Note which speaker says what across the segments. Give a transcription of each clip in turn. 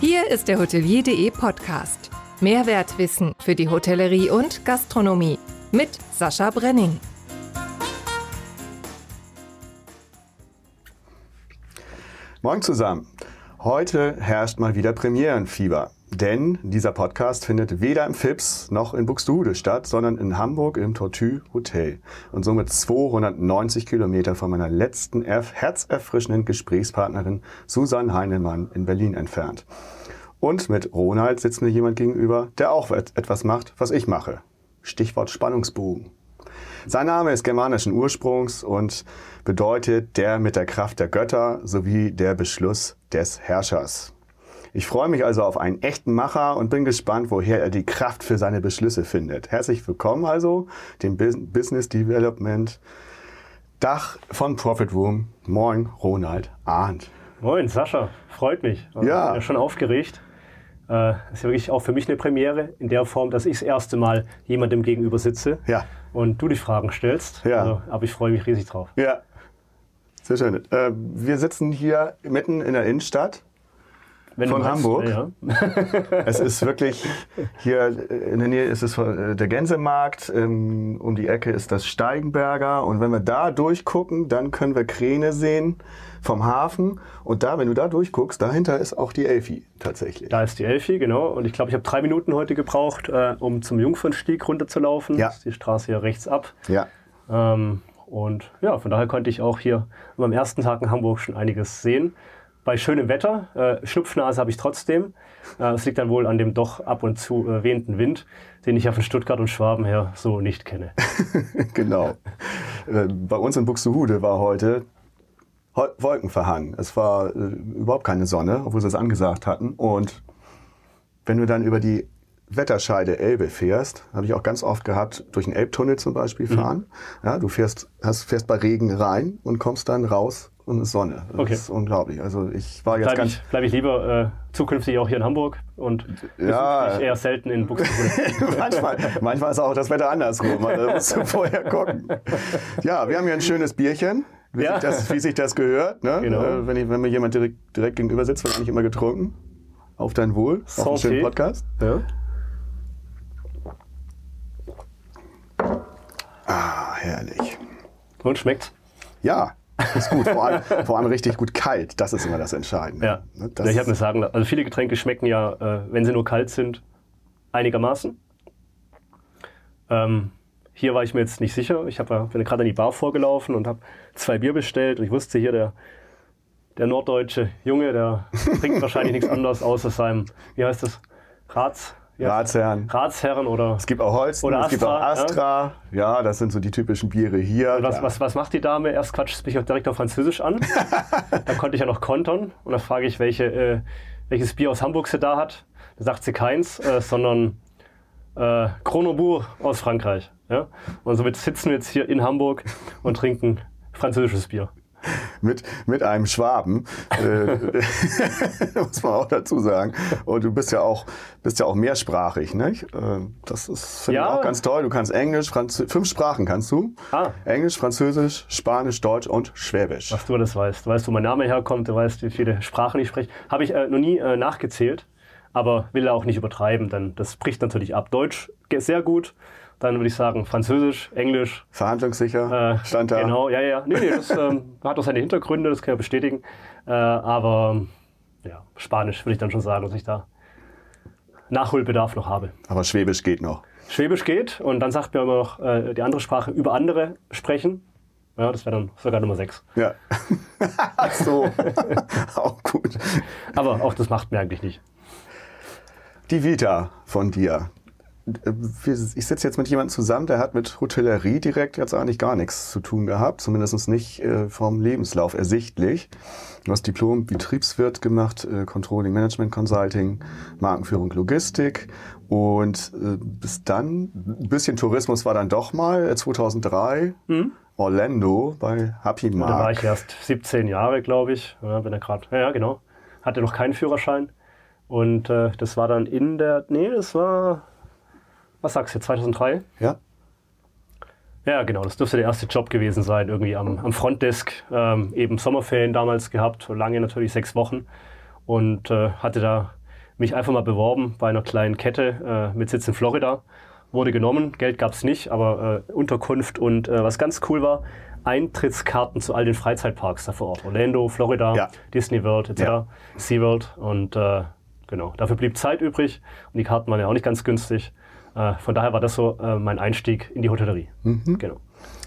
Speaker 1: Hier ist der Hotelier.de Podcast. Mehrwertwissen für die Hotellerie und Gastronomie mit Sascha Brenning.
Speaker 2: Moin zusammen. Heute herrscht mal wieder Premierenfieber. Denn dieser Podcast findet weder im FIPS noch in Buxtehude statt, sondern in Hamburg im Tortue Hotel. Und somit 290 Kilometer von meiner letzten herzerfrischenden Gesprächspartnerin Susanne Heinemann in Berlin entfernt. Und mit Ronald sitzt mir jemand gegenüber, der auch etwas macht, was ich mache. Stichwort Spannungsbogen. Sein Name ist germanischen Ursprungs und bedeutet der mit der Kraft der Götter sowie der Beschluss des Herrschers. Ich freue mich also auf einen echten Macher und bin gespannt, woher er die Kraft für seine Beschlüsse findet. Herzlich willkommen also dem Business Development Dach von Profit Room. Moin, Ronald Arndt.
Speaker 3: Moin, Sascha. Freut mich.
Speaker 2: Ja.
Speaker 3: Ich bin schon aufgeregt. Das äh, ist ja wirklich auch für mich eine Premiere in der Form, dass ich das erste Mal jemandem gegenüber sitze
Speaker 2: ja.
Speaker 3: und du die Fragen stellst.
Speaker 2: Ja.
Speaker 3: Also, aber ich freue mich riesig drauf.
Speaker 2: Ja, sehr schön. Äh, wir sitzen hier mitten in der Innenstadt
Speaker 3: wenn
Speaker 2: von Hamburg.
Speaker 3: Ja.
Speaker 2: es ist wirklich, hier in der Nähe ist es äh, der Gänsemarkt, ähm, um die Ecke ist das Steigenberger und wenn wir da durchgucken, dann können wir Kräne sehen vom Hafen und da, wenn du da durchguckst, dahinter ist auch die Elfi tatsächlich.
Speaker 3: Da ist die Elfi, genau. Und ich glaube, ich habe drei Minuten heute gebraucht, äh, um zum Jungfernstieg runterzulaufen.
Speaker 2: Ja.
Speaker 3: Das ist die Straße hier rechts ab.
Speaker 2: Ja.
Speaker 3: Ähm, und ja, von daher konnte ich auch hier am ersten Tag in Hamburg schon einiges sehen bei schönem Wetter. Äh, Schnupfnase habe ich trotzdem. Äh, es liegt dann wohl an dem doch ab und zu äh, wehenden Wind, den ich ja von Stuttgart und Schwaben her so nicht kenne.
Speaker 2: genau. Äh, bei uns in Buxtehude war heute Wolkenverhang. Es war äh, überhaupt keine Sonne, obwohl sie es angesagt hatten. Und wenn du dann über die Wetterscheide Elbe fährst, habe ich auch ganz oft gehabt, durch den Elbtunnel zum Beispiel mhm. fahren. Mhm. Ja, du fährst, hast, fährst bei Regen rein und kommst dann raus und es Sonne. Das
Speaker 3: okay.
Speaker 2: ist unglaublich. Also ich war jetzt
Speaker 3: bleib
Speaker 2: ganz...
Speaker 3: Ich, bleib ich lieber äh, zukünftig auch hier in Hamburg und
Speaker 2: ja.
Speaker 3: eher selten in Buxtehude.
Speaker 2: manchmal, manchmal ist auch das Wetter andersrum. Also da musst du vorher gucken. Ja, wir haben hier ein schönes Bierchen. Wie, ja. sich, das, wie sich das gehört. Ne?
Speaker 3: Genau.
Speaker 2: Äh, wenn, ich, wenn mir jemand direkt, direkt gegenüber sitzt, wird eigentlich immer getrunken. Auf dein Wohl. Auf einen schönen Podcast.
Speaker 3: Ja.
Speaker 2: Ah, herrlich.
Speaker 3: Und schmeckt's?
Speaker 2: Ja, ist gut. Vor allem, vor allem richtig gut kalt. Das ist immer das Entscheidende.
Speaker 3: Ja.
Speaker 2: Ne,
Speaker 3: Das ich habe mir sagen, also viele Getränke schmecken ja, äh, wenn sie nur kalt sind, einigermaßen. Ähm, hier war ich mir jetzt nicht sicher. Ich hab, bin gerade an die Bar vorgelaufen und habe zwei Bier bestellt. Und ich wusste hier, der, der norddeutsche Junge, der trinkt wahrscheinlich nichts anderes außer seinem, wie heißt das, Rats,
Speaker 2: ja, Ratsherren.
Speaker 3: Ratsherren oder.
Speaker 2: Es gibt auch Holsten,
Speaker 3: oder
Speaker 2: es gibt auch Astra. Ja? ja? das sind so die typischen Biere hier.
Speaker 3: was,
Speaker 2: ja.
Speaker 3: was, was macht die Dame? Erst quatscht mich auch direkt auf Französisch an. da konnte ich ja noch kontern. Und dann frage ich, welche, äh, welches Bier aus Hamburg sie da hat. Da sagt sie keins, äh, sondern äh, Chronobourg aus Frankreich. Ja? Und somit sitzen wir jetzt hier in Hamburg und trinken französisches Bier
Speaker 2: mit, mit einem Schwaben, äh, muss man auch dazu sagen. Und du bist ja auch, bist ja auch mehrsprachig, nicht? Äh, das ist finde
Speaker 3: ja.
Speaker 2: ich auch ganz toll. Du kannst Englisch, Französisch, fünf Sprachen kannst du.
Speaker 3: Ah.
Speaker 2: Englisch, Französisch, Spanisch, Deutsch und Schwäbisch.
Speaker 3: Was du das weißt. Du weißt, wo mein Name herkommt, du weißt, wie viele Sprachen ich spreche. Habe ich äh, noch nie äh, nachgezählt, aber will auch nicht übertreiben, denn das bricht natürlich ab. Deutsch sehr gut. Dann würde ich sagen Französisch, Englisch.
Speaker 2: Verhandlungssicher,
Speaker 3: äh, stand da. Genau, ja, ja. Nee, nee, das ähm, hat auch seine Hintergründe, das kann ich bestätigen. Äh, aber ja, Spanisch würde ich dann schon sagen, dass ich da Nachholbedarf noch habe.
Speaker 2: Aber Schwäbisch geht noch.
Speaker 3: Schwäbisch geht und dann sagt mir immer noch äh, die andere Sprache über andere sprechen. Ja, das wäre dann sogar Nummer 6.
Speaker 2: Ja. Ach so. auch gut.
Speaker 3: Aber auch das macht mir eigentlich nicht.
Speaker 2: Die Vita von dir ich sitze jetzt mit jemandem zusammen, der hat mit Hotellerie direkt jetzt eigentlich gar nichts zu tun gehabt, zumindest nicht äh, vom Lebenslauf ersichtlich. Du hast Diplom Betriebswirt gemacht, äh, Controlling Management Consulting, Markenführung Logistik und äh, bis dann, ein bisschen Tourismus war dann doch mal, 2003, mhm. Orlando bei Happy Mark.
Speaker 3: Da war ich erst 17 Jahre, glaube ich, ja, bin ja gerade, ja, ja, genau, hatte noch keinen Führerschein. Und äh, das war dann in der, nee, das war was sagst du, 2003?
Speaker 2: Ja.
Speaker 3: Ja, genau, das dürfte der erste Job gewesen sein, irgendwie am, am Frontdesk, ähm, eben Sommerferien damals gehabt, lange natürlich sechs Wochen und äh, hatte da mich einfach mal beworben bei einer kleinen Kette äh, mit Sitz in Florida. Wurde genommen, Geld gab es nicht, aber äh, Unterkunft und äh, was ganz cool war, Eintrittskarten zu all den Freizeitparks da vor Ort. Orlando, Florida,
Speaker 2: Ja.
Speaker 3: Disney World etc.,
Speaker 2: Ja.
Speaker 3: SeaWorld und äh, genau, dafür blieb Zeit übrig und die Karten waren ja auch nicht ganz günstig. Äh, von daher war das so äh, mein Einstieg in die Hotellerie.
Speaker 2: Mhm.
Speaker 3: Genau.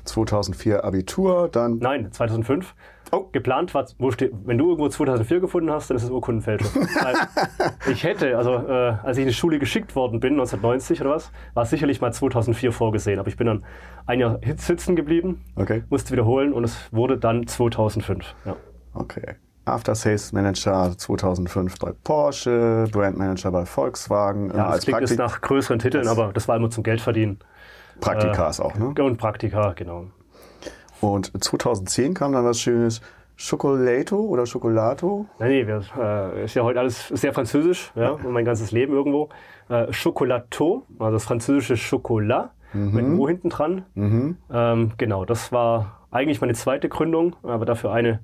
Speaker 2: 2004 Abitur, dann
Speaker 3: Nein, 2005.
Speaker 2: Oh.
Speaker 3: Geplant war, wo steht, wenn du irgendwo 2004 gefunden hast, dann ist es Urkundenfälschung. Ich hätte, also äh, als ich in die Schule geschickt worden bin, 1990 oder was, war es sicherlich mal 2004 vorgesehen. Aber ich bin dann ein Jahr sitzen geblieben,
Speaker 2: Okay.
Speaker 3: musste wiederholen und es wurde dann 2005. Ja.
Speaker 2: Okay. After Sales Manager 2005 bei Porsche, Brand Manager bei Volkswagen.
Speaker 3: Ja, das
Speaker 2: als
Speaker 3: klingt
Speaker 2: Praktik
Speaker 3: nach größeren Titeln,
Speaker 2: Das-
Speaker 3: aber das war immer zum Geldverdienen.
Speaker 2: Praktikas auch. Ne?
Speaker 3: Und Praktika, genau.
Speaker 2: Und 2010 kam dann was Schönes. Schokolato oder Schokolato?
Speaker 3: Nein, nee, wir, äh, ist ja heute alles sehr französisch, ja, und mein ganzes Leben irgendwo. Äh, Chocolato, also das französische Chocolat, mit einem O hinten dran.
Speaker 2: Mhm.
Speaker 3: Ähm, genau, das war eigentlich meine zweite Gründung, aber dafür eine,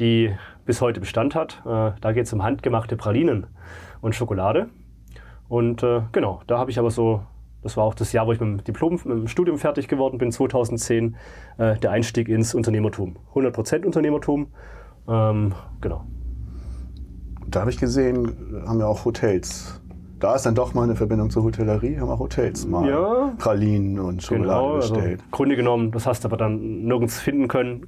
Speaker 3: die bis heute Bestand hat. Äh, da geht es um handgemachte Pralinen und Schokolade. Und äh, genau, da habe ich aber so, das war auch das Jahr, wo ich mit dem Diplom, mit dem Studium fertig geworden bin, 2010, äh, der Einstieg ins Unternehmertum. 100% Unternehmertum. Ähm, genau.
Speaker 2: Da habe ich gesehen, haben ja auch Hotels. Da ist dann doch mal eine Verbindung zur Hotellerie, haben auch Hotels mal
Speaker 3: Ja.
Speaker 2: Pralinen und Schokolade
Speaker 3: Genau, also
Speaker 2: bestellt.
Speaker 3: im Grunde genommen, das hast du aber dann nirgends finden können.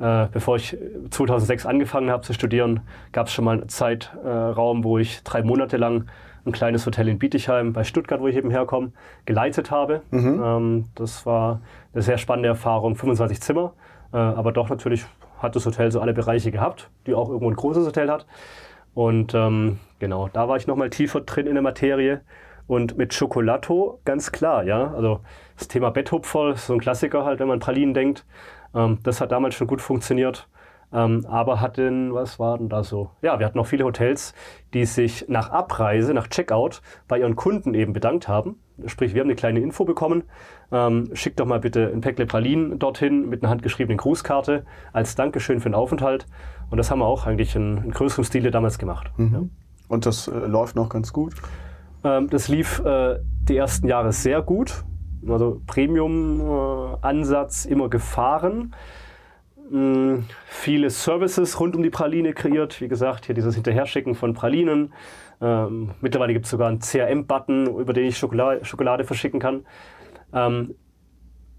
Speaker 3: Äh, bevor ich 2006 angefangen habe zu studieren, gab es schon mal einen Zeitraum, wo ich drei Monate lang ein kleines Hotel in Bietigheim bei Stuttgart, wo ich eben herkomme, geleitet habe. Ähm, das war eine sehr spannende Erfahrung, 25 Zimmer, äh, aber doch natürlich hat das Hotel so alle Bereiche gehabt, die auch irgendwo ein großes Hotel hat. Und ähm, genau, da war ich nochmal tiefer drin in der Materie. Und mit Schokolato ganz klar, ja. Also das Thema Betthupferl so ein Klassiker halt, wenn man an Pralinen denkt. Ähm, das hat damals schon gut funktioniert. Ähm, aber hatten, was war denn da so? Ja, wir hatten auch viele Hotels, die sich nach Abreise, nach Checkout bei ihren Kunden eben bedankt haben. Sprich, wir haben eine kleine Info bekommen. Ähm, schickt doch mal bitte ein Päckle Pralinen dorthin mit einer handgeschriebenen Grußkarte als Dankeschön für den Aufenthalt. Und das haben wir auch eigentlich in, in größerem Stile damals gemacht. Ja.
Speaker 2: Und das äh, läuft noch ganz gut.
Speaker 3: Ähm, das lief äh, die ersten Jahre sehr gut. Also Premium-Ansatz immer gefahren. Mm, viele Services rund um die Praline kreiert. Wie gesagt, hier dieses Hinterherschicken von Pralinen. Ähm, mittlerweile gibt es sogar einen CRM-Button, über den ich Schokolade, Schokolade verschicken kann. Ähm,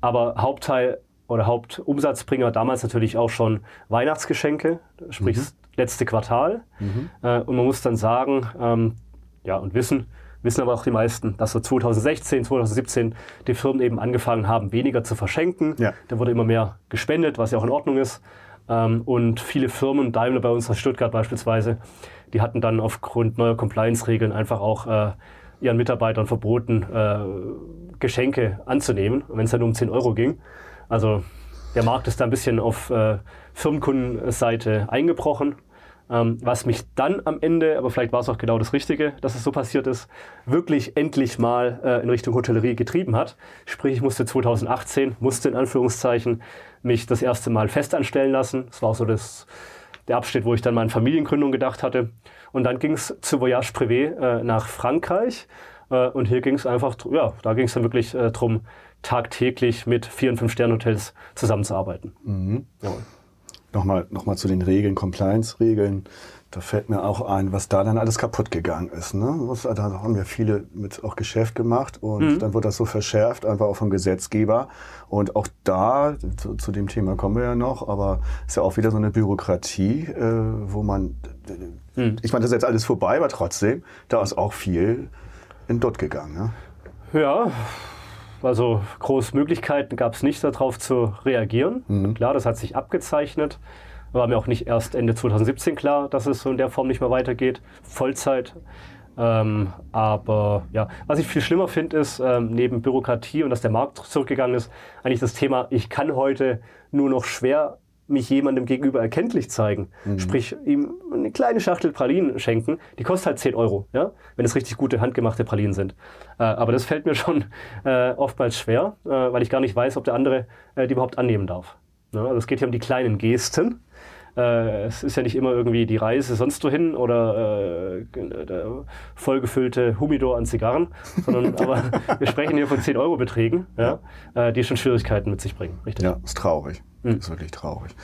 Speaker 3: aber Hauptteil oder Hauptumsatzbringer damals natürlich auch schon Weihnachtsgeschenke, sprich das letzte Quartal. Äh, und man muss dann sagen, ähm, ja, und wissen, wissen aber auch die meisten, dass so 2016, 2017 die Firmen eben angefangen haben, weniger zu verschenken.
Speaker 2: Ja.
Speaker 3: Da wurde immer mehr gespendet, was ja auch in Ordnung ist. Ähm, und viele Firmen, Daimler bei uns aus Stuttgart beispielsweise, die hatten dann aufgrund neuer Compliance-Regeln einfach auch äh, ihren Mitarbeitern verboten, äh, Geschenke anzunehmen, wenn es dann um 10 Euro ging. Also der Markt ist da ein bisschen auf äh, Firmenkundenseite eingebrochen. Ähm, was mich dann am Ende, aber vielleicht war es auch genau das Richtige, dass es so passiert ist, wirklich endlich mal äh, in Richtung Hotellerie getrieben hat. Sprich, ich musste 2018, musste in Anführungszeichen, mich das erste Mal festanstellen lassen. Das war so das, der Abschnitt, wo ich dann mal an Familiengründung gedacht hatte. Und dann ging es zu Voyage Privé äh, nach Frankreich. Äh, und hier ging es einfach, ja, da ging es dann wirklich äh, darum, tagtäglich mit Vier- und Fünf-Sterne-Hotels zusammenzuarbeiten. Jawohl.
Speaker 2: Nochmal, nochmal zu den Regeln, Compliance-Regeln. Da fällt mir auch ein, was da dann alles kaputt gegangen ist. Ne? Da haben ja viele mit auch Geschäft gemacht und dann wird das so verschärft, einfach auch vom Gesetzgeber. Und auch da, zu, zu dem Thema kommen wir ja noch, aber ist ja auch wieder so eine Bürokratie, äh, wo man, ich meine, das ist jetzt alles vorbei, aber trotzdem, da ist auch viel in Dutt gegangen. Ne?
Speaker 3: Ja, also große Möglichkeiten gab es nicht, darauf zu reagieren. Klar, das hat sich abgezeichnet. War mir auch nicht erst Ende 2017 klar, dass es so in der Form nicht mehr weitergeht. Vollzeit. Ähm, aber ja, was ich viel schlimmer finde, ist ähm, neben Bürokratie und dass der Markt zurückgegangen ist, eigentlich das Thema, ich kann heute nur noch schwer mich jemandem gegenüber erkenntlich zeigen. Sprich, ihm eine kleine Schachtel Pralinen schenken, die kostet halt 10 Euro, ja? wenn es richtig gute handgemachte Pralinen sind. Äh, aber das fällt mir schon äh, oftmals schwer, äh, weil ich gar nicht weiß, ob der andere äh, die überhaupt annehmen darf. Ne? Also es geht hier um die kleinen Gesten. Äh, es ist ja nicht immer irgendwie die Reise sonst wohin oder äh, der vollgefüllte Humidor an Zigarren, sondern aber wir sprechen hier von 10 Euro Beträgen, ja, äh, die schon Schwierigkeiten mit sich bringen. Richtig?
Speaker 2: Ja, ist traurig. Ist wirklich traurig.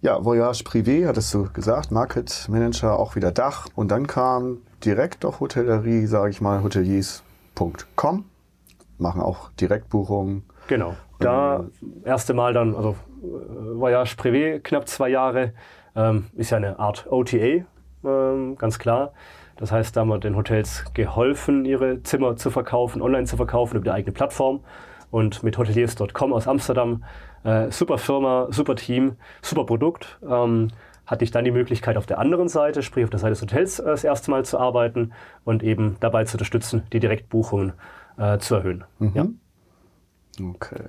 Speaker 2: Ja, Voyage Privé, hattest du gesagt, Market Manager, auch wieder Dach. Und dann kam direkt auf Hotellerie, sage ich mal, hoteliers.com. Machen auch Direktbuchungen.
Speaker 3: Genau. Da erste Mal dann, also äh, Voyage Privé, knapp zwei Jahre, ähm, ist ja eine Art OTA, ähm, ganz klar. Das heißt, da haben wir den Hotels geholfen, ihre Zimmer zu verkaufen, online zu verkaufen über die eigene Plattform. Und mit hoteliers.com aus Amsterdam, äh, super Firma, super Team, super Produkt, ähm, hatte ich dann die Möglichkeit auf der anderen Seite, sprich auf der Seite des Hotels, äh, das erste Mal zu arbeiten und eben dabei zu unterstützen, die Direktbuchungen äh, zu erhöhen. Ja.
Speaker 2: Okay.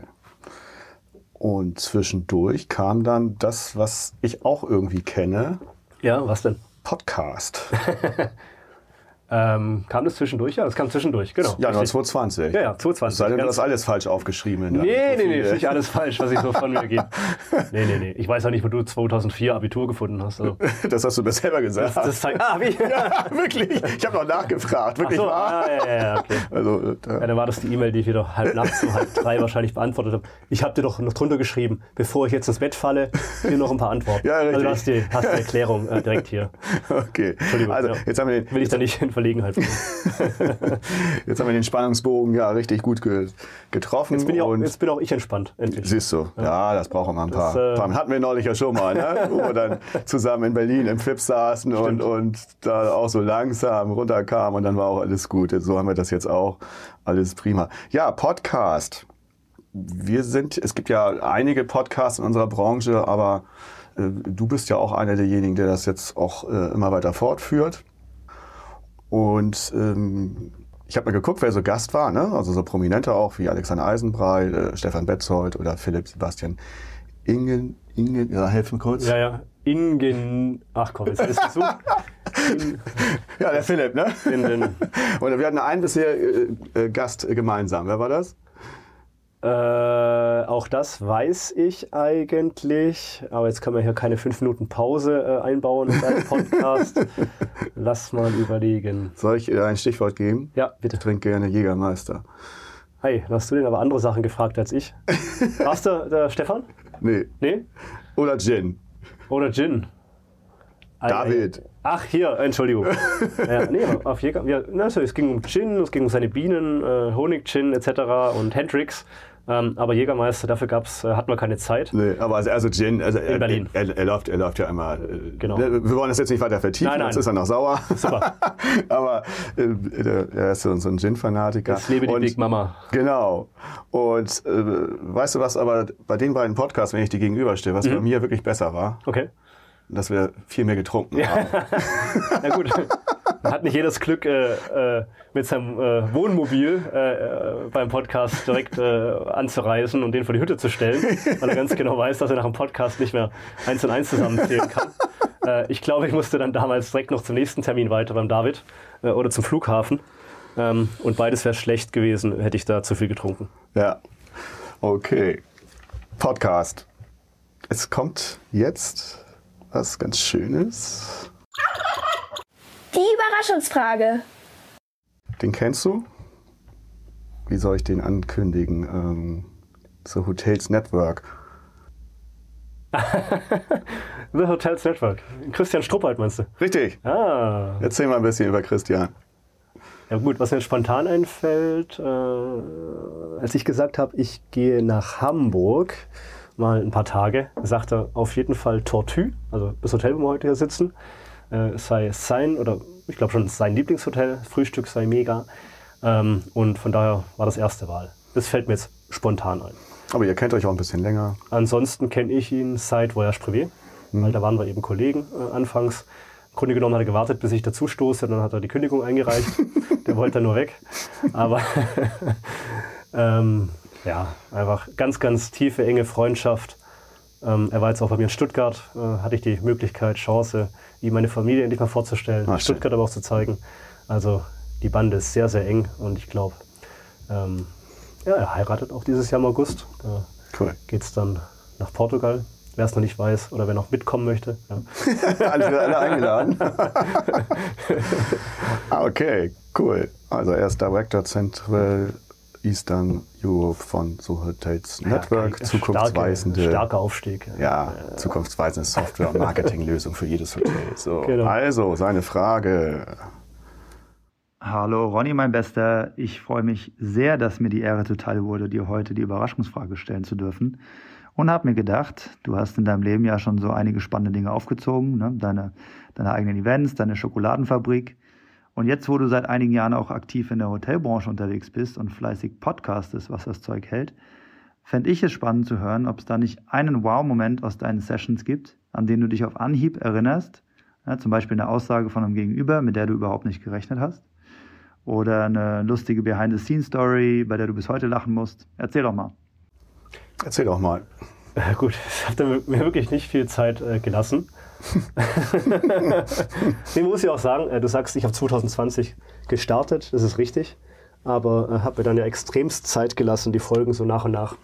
Speaker 2: Und zwischendurch kam dann das, was ich auch irgendwie kenne,
Speaker 3: ja, was denn?
Speaker 2: Podcast.
Speaker 3: Ähm, kam das zwischendurch? Ja, das kam zwischendurch, genau.
Speaker 2: Januar
Speaker 3: Richtig.
Speaker 2: 2020.
Speaker 3: Ja, ja, 2020.
Speaker 2: Sei denn, du hast alles falsch aufgeschrieben.
Speaker 3: Nee, nee, nee, ist nicht alles falsch, was ich so von mir gebe. Nee, nee, nee. Ich weiß auch nicht, wo du 2004 Abitur gefunden hast. Also,
Speaker 2: Das hast du mir selber gesagt.
Speaker 3: das zeigt. Ah, wie?
Speaker 2: ja, wirklich. Ich habe noch nachgefragt.
Speaker 3: Ach
Speaker 2: Wirklich
Speaker 3: so,
Speaker 2: wahr?
Speaker 3: ah, ja, ja, ja, okay.
Speaker 2: Also, äh,
Speaker 3: Ja, dann war das die E-Mail, die ich wieder halb nachts um halb drei wahrscheinlich beantwortet habe. Ich habe dir doch noch drunter geschrieben, bevor ich jetzt ins Bett falle, hier noch ein paar Antworten.
Speaker 2: Ja, richtig.
Speaker 3: Also du hast die, hast die Erklärung äh, direkt hier.
Speaker 2: okay.
Speaker 3: Entschuldigung.
Speaker 2: Also,
Speaker 3: ja.
Speaker 2: jetzt haben wir den,
Speaker 3: Will ich da nicht in Verlegenheit bringen.
Speaker 2: jetzt haben wir den Spannungsbogen ja richtig gut ge getroffen.
Speaker 3: Jetzt bin, auch,
Speaker 2: und
Speaker 3: jetzt bin auch ich entspannt, endlich.
Speaker 2: Siehst du, ja, das brauchen wir ein paar.
Speaker 3: Das, äh.
Speaker 2: Hatten wir neulich ja schon mal, ne? wo wir dann zusammen in Berlin im Flip saßen und, und da auch so langsam runterkamen und dann war auch alles gut. So haben wir das jetzt auch. Alles prima. Ja, Podcast. Wir sind, es gibt ja einige Podcasts in unserer Branche, aber äh, du bist ja auch einer derjenigen, der das jetzt auch äh, immer weiter fortführt. Und ähm, ich habe mal geguckt, wer so Gast war, ne? also so Prominente auch wie Alexander Eisenbrei, äh, Stefan Betzold oder Philipp Sebastian Ingen, Ingen, ja, helfen kurz.
Speaker 3: Ja, ja. Ingen. Ach komm, jetzt ist es. In,
Speaker 2: Ja, der Philipp, ne?
Speaker 3: in
Speaker 2: Und wir hatten einen bisher äh, äh, Gast gemeinsam. Wer war das?
Speaker 3: Äh, auch das weiß ich eigentlich, aber jetzt können wir hier keine fünf Minuten Pause äh, einbauen in einen Podcast. Lass mal überlegen.
Speaker 2: Soll ich äh, ein Stichwort geben?
Speaker 3: Ja, bitte.
Speaker 2: Ich trinke gerne Jägermeister.
Speaker 3: Hey, hast du denn aber andere Sachen gefragt als ich? Warst du der Stefan?
Speaker 2: Nee.
Speaker 3: Nee?
Speaker 2: Oder Gin.
Speaker 3: Oder Gin?
Speaker 2: David.
Speaker 3: Ach, hier, Entschuldigung. ja, nee, auf Jäger, ja, also, es ging um Gin, es ging um seine Bienen, äh, Honig-Gin etc. und Hendrix. Ähm, aber Jägermeister, dafür gab's, äh, hatten wir keine Zeit.
Speaker 2: Nee, aber also, also Gin, also er,
Speaker 3: Berlin.
Speaker 2: Er, er, läuft, er läuft ja einmal. äh,
Speaker 3: Genau.
Speaker 2: Wir wollen das jetzt nicht weiter vertiefen,
Speaker 3: Nein, nein.
Speaker 2: sonst ist er noch sauer.
Speaker 3: Super.
Speaker 2: aber äh, er ist so so ein Gin-Fanatiker.
Speaker 3: Jetzt lebe die
Speaker 2: Und-
Speaker 3: Big Mama.
Speaker 2: Genau. Und äh, weißt du was, aber bei den beiden Podcasts, wenn ich die gegenüberstehe, was bei mir wirklich besser war,
Speaker 3: Okay.
Speaker 2: Dass wir viel mehr getrunken haben.
Speaker 3: Na gut, man hat nicht jedes Glück, äh, äh, mit seinem äh, Wohnmobil äh, äh, beim Podcast direkt äh, anzureisen und den vor die Hütte zu stellen, weil er ganz genau weiß, dass er nach dem Podcast nicht mehr eins und eins zusammenzählen kann. Ich glaube, ich musste dann damals direkt noch zum nächsten Termin weiter beim David oder zum Flughafen. Ähm, und beides wäre schlecht gewesen, hätte ich da zu viel getrunken.
Speaker 2: Ja. Okay. Podcast. Es kommt jetzt was ganz Schönes.
Speaker 4: Die Überraschungsfrage.
Speaker 2: Den kennst du? Wie soll ich den ankündigen? Ähm, The Hotels Network.
Speaker 3: The Hotels Network. Christian Struppert meinst du?
Speaker 2: Richtig.
Speaker 3: Ah.
Speaker 2: Erzähl mal ein bisschen über Christian.
Speaker 3: Ja gut, was mir spontan einfällt, äh, als ich gesagt habe, ich gehe nach Hamburg mal ein paar Tage, sagte er auf jeden Fall Tortue, also das Hotel, wo wir heute hier sitzen, äh, es sei sein oder ich glaube schon sein Lieblingshotel, Frühstück sei mega ähm, und von daher war das erste Wahl. Das fällt mir jetzt spontan ein.
Speaker 2: Aber ihr kennt euch auch ein bisschen länger.
Speaker 3: Ansonsten kenne ich ihn seit Voyage Privé, weil da waren wir eben Kollegen äh, anfangs. Im Grunde genommen hat er gewartet, bis ich dazu stoße, dann hat er die Kündigung eingereicht. Der wollte dann nur weg. Aber ähm, ja, einfach ganz, ganz tiefe, enge Freundschaft. Ähm, er war jetzt auch bei mir in Stuttgart, äh, hatte ich die Möglichkeit, Chance, ihm meine Familie endlich mal vorzustellen,
Speaker 2: Ah,
Speaker 3: in Stuttgart aber auch zu zeigen. Also die Bande ist sehr, sehr eng und ich glaube, ähm, ja, er heiratet auch dieses Jahr im August. Da
Speaker 2: Cool.
Speaker 3: geht es dann nach Portugal. wer es noch nicht weiß oder wer noch mitkommen möchte. Ja.
Speaker 2: alle, alle eingeladen. ah, okay, cool. Also er ist Director Central Eastern Europe von So Hotels Network,
Speaker 3: Ja,
Speaker 2: zukunftsweisende,
Speaker 3: Starke, starker Aufstieg.
Speaker 2: ja, zukunftsweisende Software- und Marketinglösung für jedes Hotel. So,
Speaker 3: Genau.
Speaker 2: Also, seine Frage.
Speaker 5: Hallo Ronny, mein Bester. Ich freue mich sehr, dass mir die Ehre zuteil wurde, dir heute die Überraschungsfrage stellen zu dürfen. Und habe mir gedacht, du hast in deinem Leben ja schon so einige spannende Dinge aufgezogen, ne? deine, deine eigenen Events, deine Schokoladenfabrik. Und jetzt, wo du seit einigen Jahren auch aktiv in der Hotelbranche unterwegs bist und fleißig podcastest, was das Zeug hält, fände ich es spannend zu hören, ob es da nicht einen Wow-Moment aus deinen Sessions gibt, an den du dich auf Anhieb erinnerst. Ja, zum Beispiel eine Aussage von einem Gegenüber, mit der du überhaupt nicht gerechnet hast. Oder eine lustige Behind-the-Scenes-Story, bei der du bis heute lachen musst. Erzähl doch mal.
Speaker 2: Erzähl doch mal.
Speaker 3: Ja, gut, es hat mir wirklich nicht viel Zeit äh, gelassen. Nee, muss ich auch sagen, äh, du sagst, ich habe 2020 gestartet, das ist richtig, aber äh, habe mir dann ja extremst Zeit gelassen, die Folgen so nach und nach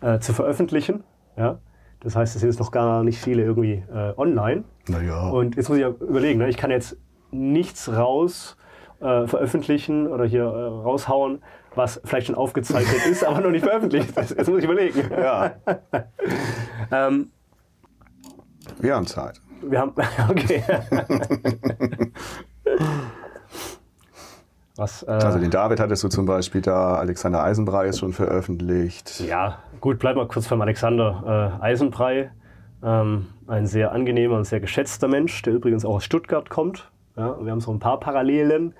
Speaker 3: äh, zu veröffentlichen. Ja? Das heißt, es sind jetzt noch gar nicht viele irgendwie äh, online.
Speaker 2: Naja.
Speaker 3: Und jetzt muss ich ja überlegen, ne? ich kann jetzt nichts raus äh, veröffentlichen oder hier äh, raushauen, was vielleicht schon aufgezeichnet ist, aber noch nicht veröffentlicht ist. Jetzt muss ich überlegen.
Speaker 2: Ja,
Speaker 3: Ähm,
Speaker 2: wir haben Zeit.
Speaker 3: Wir haben, okay. was, äh,
Speaker 2: Also den David hattest du zum Beispiel da, Alexander Eisenbrei ist schon veröffentlicht.
Speaker 3: ja, gut, bleib mal kurz beim Alexander äh, Eisenbrei. Ähm, ein sehr angenehmer und sehr geschätzter Mensch, der übrigens auch aus Stuttgart kommt. Ja, wir haben so ein paar Parallelen.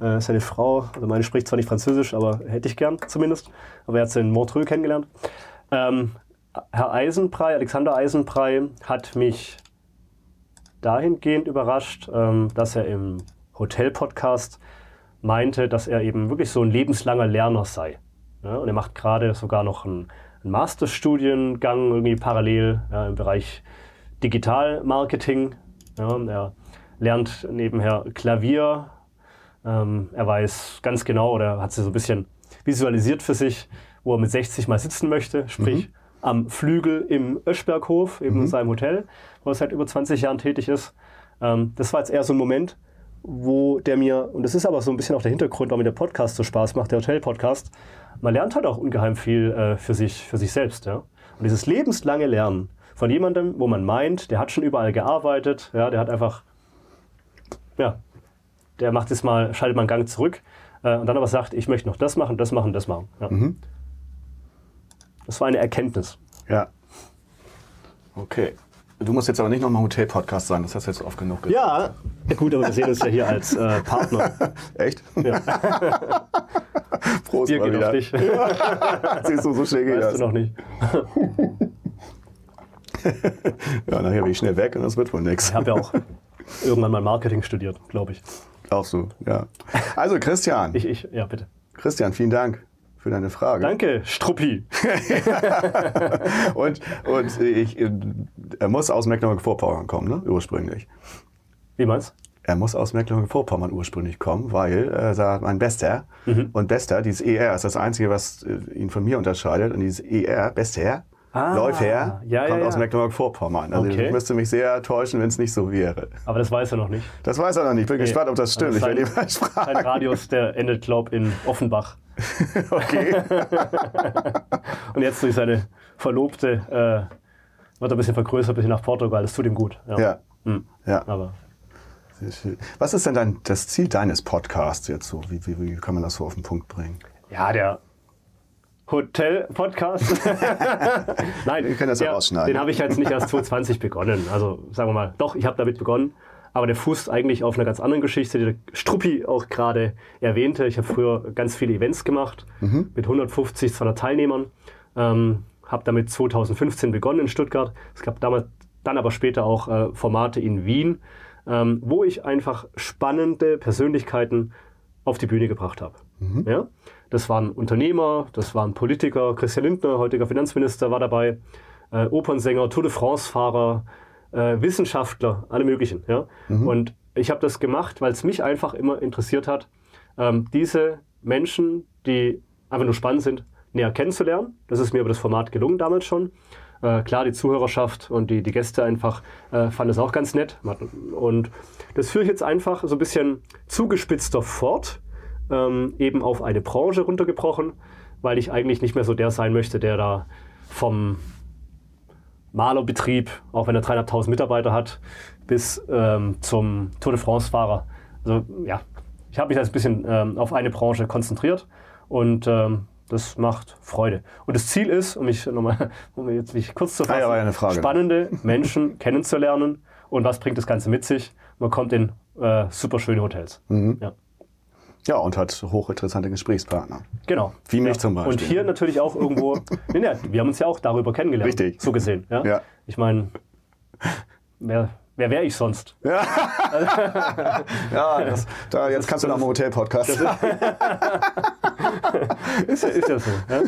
Speaker 3: Äh, seine Frau, also meine spricht zwar nicht Französisch, aber hätte ich gern zumindest. Aber er hat sie in Montreux kennengelernt. Ähm, Herr Eisenbrei, Alexander Eisenbrei, hat mich dahingehend überrascht, ähm, dass er im Hotel-Podcast meinte, dass er eben wirklich so ein lebenslanger Lerner sei. Und er macht gerade sogar noch einen, einen Masterstudiengang irgendwie parallel im Bereich Digital-Marketing. Er lernt nebenher Klavier. Ähm, er weiß ganz genau oder hat sich so ein bisschen visualisiert für sich, wo er mit 60 mal sitzen möchte, sprich am Flügel im Öschberghof, eben in seinem Hotel, wo er seit über 20 Jahren tätig ist. Ähm, das war jetzt eher so ein Moment, wo der mir, und das ist aber so ein bisschen auch der Hintergrund, warum mir der Podcast so Spaß macht, der Hotel-Podcast, man lernt halt auch ungeheim viel äh, für, sich, für sich selbst. Ja? Und dieses lebenslange Lernen von jemandem, wo man meint, der hat schon überall gearbeitet, ja, der hat einfach, ja, der macht jetzt mal, schaltet mal einen Gang zurück äh, und dann aber sagt, ich möchte noch das machen, das machen, das machen. Ja. Das war eine Erkenntnis.
Speaker 2: Ja. Okay. Du musst jetzt aber nicht nochmal Hotel-Podcast sein, das hast du jetzt oft genug gesagt.
Speaker 3: Ja, gut, aber wir sehen uns ja hier als äh, Partner.
Speaker 2: Echt?
Speaker 3: Ja.
Speaker 2: Prost
Speaker 3: Bier
Speaker 2: mal
Speaker 3: geht
Speaker 2: wieder.
Speaker 3: auf dich.
Speaker 2: Siehst du, so schnell geht
Speaker 3: Weißt
Speaker 2: das.
Speaker 3: du noch nicht.
Speaker 2: Ja, nachher bin ich schnell weg und das wird wohl nix.
Speaker 3: Ich habe ja auch irgendwann mal Marketing studiert, glaube ich.
Speaker 2: Auch so, ja. Also Christian,
Speaker 3: Ich, ich, ja, bitte.
Speaker 2: Christian, vielen Dank für deine Frage.
Speaker 3: Danke, Struppi.
Speaker 2: Und, und ich, er muss aus Mecklenburg-Vorpommern kommen, ne? ursprünglich.
Speaker 3: Wie meinst
Speaker 2: Er muss aus Mecklenburg-Vorpommern ursprünglich kommen, weil äh, mein Bester.
Speaker 3: Mhm.
Speaker 2: Und Bester, dieses ER ist das Einzige, was äh, ihn von mir unterscheidet. Und dieses ER, Bester,
Speaker 3: Ah,
Speaker 2: Läufer,
Speaker 3: ja, ja,
Speaker 2: kommt
Speaker 3: ja.
Speaker 2: aus Mecklenburg-Vorpommern. Also
Speaker 3: Okay.
Speaker 2: ich müsste mich sehr täuschen, wenn es nicht so wäre.
Speaker 3: Aber das weiß er noch nicht.
Speaker 2: Das weiß er noch nicht. Ich bin gespannt, ob das stimmt.
Speaker 3: Also
Speaker 2: ich werde ihn mal fragen.
Speaker 3: sein Radius, der endet, glaub in Offenbach.
Speaker 2: Okay.
Speaker 3: Und jetzt durch seine Verlobte äh, wird er ein bisschen vergrößert, ein bisschen nach Portugal. Das tut ihm gut. Ja.
Speaker 2: ja.
Speaker 3: Hm.
Speaker 2: ja.
Speaker 3: Aber.
Speaker 2: Was ist denn dein, das Ziel deines Podcasts jetzt so? Wie, wie, wie kann man das so auf den Punkt bringen?
Speaker 3: ja, der Hotel-Podcast. Nein,
Speaker 2: Wir können das ja rausschneiden.
Speaker 3: Den habe ich jetzt nicht erst 2020 begonnen. Also sagen wir mal, doch, ich habe damit begonnen. Aber der fußt eigentlich auf einer ganz anderen Geschichte, die der Struppi auch gerade erwähnte. Ich habe früher ganz viele Events gemacht
Speaker 2: Mhm.
Speaker 3: mit 150, 200 Teilnehmern. Ähm, habe damit 2015 begonnen in Stuttgart. Es gab damals, dann aber später auch äh, Formate in Wien, ähm, wo ich einfach spannende Persönlichkeiten auf die Bühne gebracht habe. Ja? Das waren Unternehmer, das waren Politiker, Christian Lindner, heutiger Finanzminister, war dabei, äh, Opernsänger, Tour de France-Fahrer, äh, Wissenschaftler, alle möglichen. Ja? Und ich habe das gemacht, weil es mich einfach immer interessiert hat, ähm, diese Menschen, die einfach nur spannend sind, näher kennenzulernen. Das ist mir über das Format gelungen damals schon. Äh, klar, die Zuhörerschaft und die, die Gäste einfach äh, fanden es auch ganz nett. Und das führe ich jetzt einfach so ein bisschen zugespitzter fort, ähm, eben auf eine Branche runtergebrochen, weil ich eigentlich nicht mehr so der sein möchte, der da vom Malerbetrieb, auch wenn er 300.000 Mitarbeiter hat, bis ähm, zum Tour de France-Fahrer. Also ja, ich habe mich jetzt ein bisschen ähm, auf eine Branche konzentriert und ähm, das macht Freude. Und das Ziel ist, um mich nochmal, um jetzt mich kurz zu fassen,
Speaker 2: Ah ja,
Speaker 3: spannende Menschen kennenzulernen und was bringt das Ganze mit sich? Man kommt in äh, super schöne Hotels.
Speaker 2: Mhm.
Speaker 3: Ja.
Speaker 2: Ja, und hat hochinteressante Gesprächspartner.
Speaker 3: Genau.
Speaker 2: Wie mich
Speaker 3: ja.
Speaker 2: zum Beispiel.
Speaker 3: Und hier natürlich auch irgendwo, nee, nee, wir haben uns ja auch darüber kennengelernt.
Speaker 2: Richtig.
Speaker 3: So gesehen. Ja.
Speaker 2: Ja.
Speaker 3: Ich meine, wer, wer wäre ich sonst?
Speaker 2: Ja, das, da, jetzt kannst du nach dem Hotel-Podcast.
Speaker 3: Ist ja, ist ja so. Ja?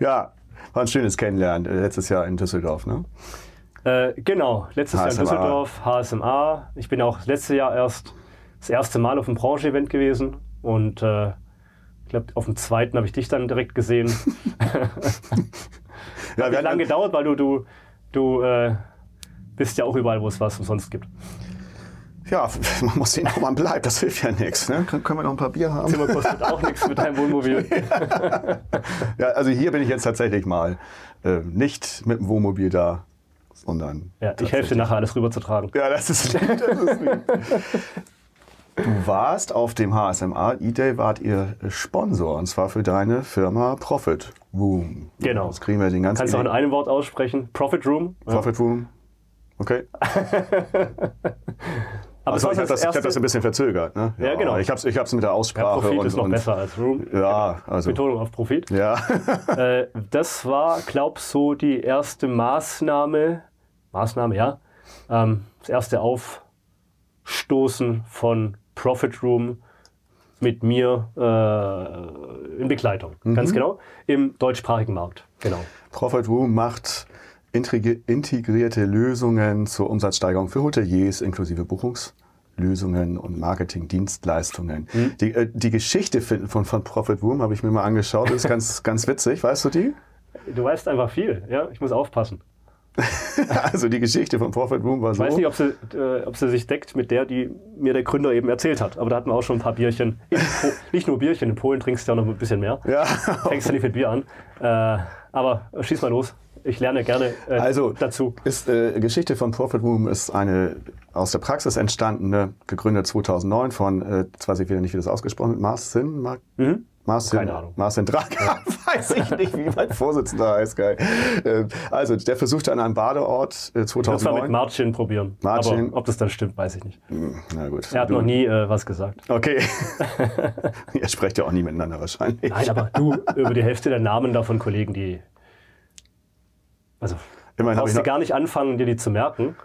Speaker 2: Ja, war ein schönes Kennenlernen äh, letztes Jahr in Düsseldorf. Ne?
Speaker 3: Äh, genau, letztes Jahr in
Speaker 2: HSMA.
Speaker 3: Düsseldorf, HSMA. Ich bin auch letztes Jahr erst das erste Mal auf einem Branche-Event gewesen und äh, ich glaube, auf dem zweiten habe ich dich dann direkt gesehen.
Speaker 2: Ja,
Speaker 3: Hat lange gedauert, weil du, du, du äh, bist ja auch überall, wo es was umsonst gibt.
Speaker 2: ja, man muss sehen, wo man bleibt. Das hilft ja nichts. Ne? Können, können wir noch ein paar Bier haben?
Speaker 3: Zimmer kostet auch nichts mit deinem Wohnmobil.
Speaker 2: Ja, also hier bin ich jetzt tatsächlich mal äh, nicht mit dem Wohnmobil da, sondern.
Speaker 3: Ja, ich helfe dir nachher alles rüberzutragen.
Speaker 2: Ja, das ist lieb. Das ist lieb. Du warst auf dem HSMA E-Day, wart ihr Sponsor und zwar für deine Firma Profit Room.
Speaker 3: Genau.
Speaker 2: Das kriegen wir den ganzen
Speaker 3: Kannst du auch in einem Wort aussprechen? Profit Room. Ja.
Speaker 2: Profit Room. Okay.
Speaker 3: Aber
Speaker 2: Also ich habe das, ich hab das ein bisschen verzögert. Ne?
Speaker 3: Ja, genau.
Speaker 2: Ich habe es ich hab's mit der
Speaker 3: ja,
Speaker 2: Aussprache
Speaker 3: Profit
Speaker 2: und,
Speaker 3: ist noch
Speaker 2: und
Speaker 3: besser als Room.
Speaker 2: Ja, also
Speaker 3: Betonung auf Profit.
Speaker 2: ja.
Speaker 3: äh, das war, glaub so die erste Maßnahme, Maßnahme, ja, ähm, das erste Aufstoßen von Profit Room mit mir äh, in Begleitung. Ganz genau. Im deutschsprachigen Markt. Genau.
Speaker 2: Profit Room macht integrierte Lösungen zur Umsatzsteigerung für Hoteliers inklusive Buchungslösungen und Marketingdienstleistungen. Die, äh, die Geschichte von, von Profit Room habe ich mir mal angeschaut. Das ist ganz, ganz witzig. Weißt du die?
Speaker 3: Du weißt einfach viel, ja. Ich muss aufpassen.
Speaker 2: Also die Geschichte von Profit Room war
Speaker 3: Ich
Speaker 2: so.
Speaker 3: weiß nicht, ob sie, äh, ob sie sich deckt mit der, die mir der Gründer eben erzählt hat. Aber da hatten wir auch schon ein paar Bierchen. Nicht nur Bierchen, in Polen trinkst du ja noch ein bisschen mehr.
Speaker 2: Ja.
Speaker 3: Fängst du nicht mit Bier an. Äh, aber schieß mal los. Ich lerne gerne äh,
Speaker 2: Also
Speaker 3: dazu.
Speaker 2: Ist, äh, Geschichte von Profit Room ist eine aus der Praxis entstandene, gegründet 2009 von, äh, jetzt weiß ich wieder nicht, wie das ausgesprochen wird, Marcin, Mar
Speaker 3: Mhm.
Speaker 2: Marcin,
Speaker 3: Keine Ahnung.
Speaker 2: Marcin Drag, weiß ich nicht, wie mein Vorsitzender heißt, geil. Äh, also, der versuchte an einem Badeort äh,
Speaker 3: Das war mit
Speaker 2: 2009.
Speaker 3: Marcin probieren.
Speaker 2: Marcin.
Speaker 3: Aber ob das dann stimmt, weiß ich nicht.
Speaker 2: Na gut.
Speaker 3: Er hat
Speaker 2: du-
Speaker 3: noch nie äh, was gesagt.
Speaker 2: Okay. Ihr sprecht ja auch nie miteinander wahrscheinlich.
Speaker 3: Nein, aber du, über die Hälfte der Namen da von Kollegen, die. Also,
Speaker 2: Immerhin
Speaker 3: brauchst du gar nicht anfangen, dir die zu merken.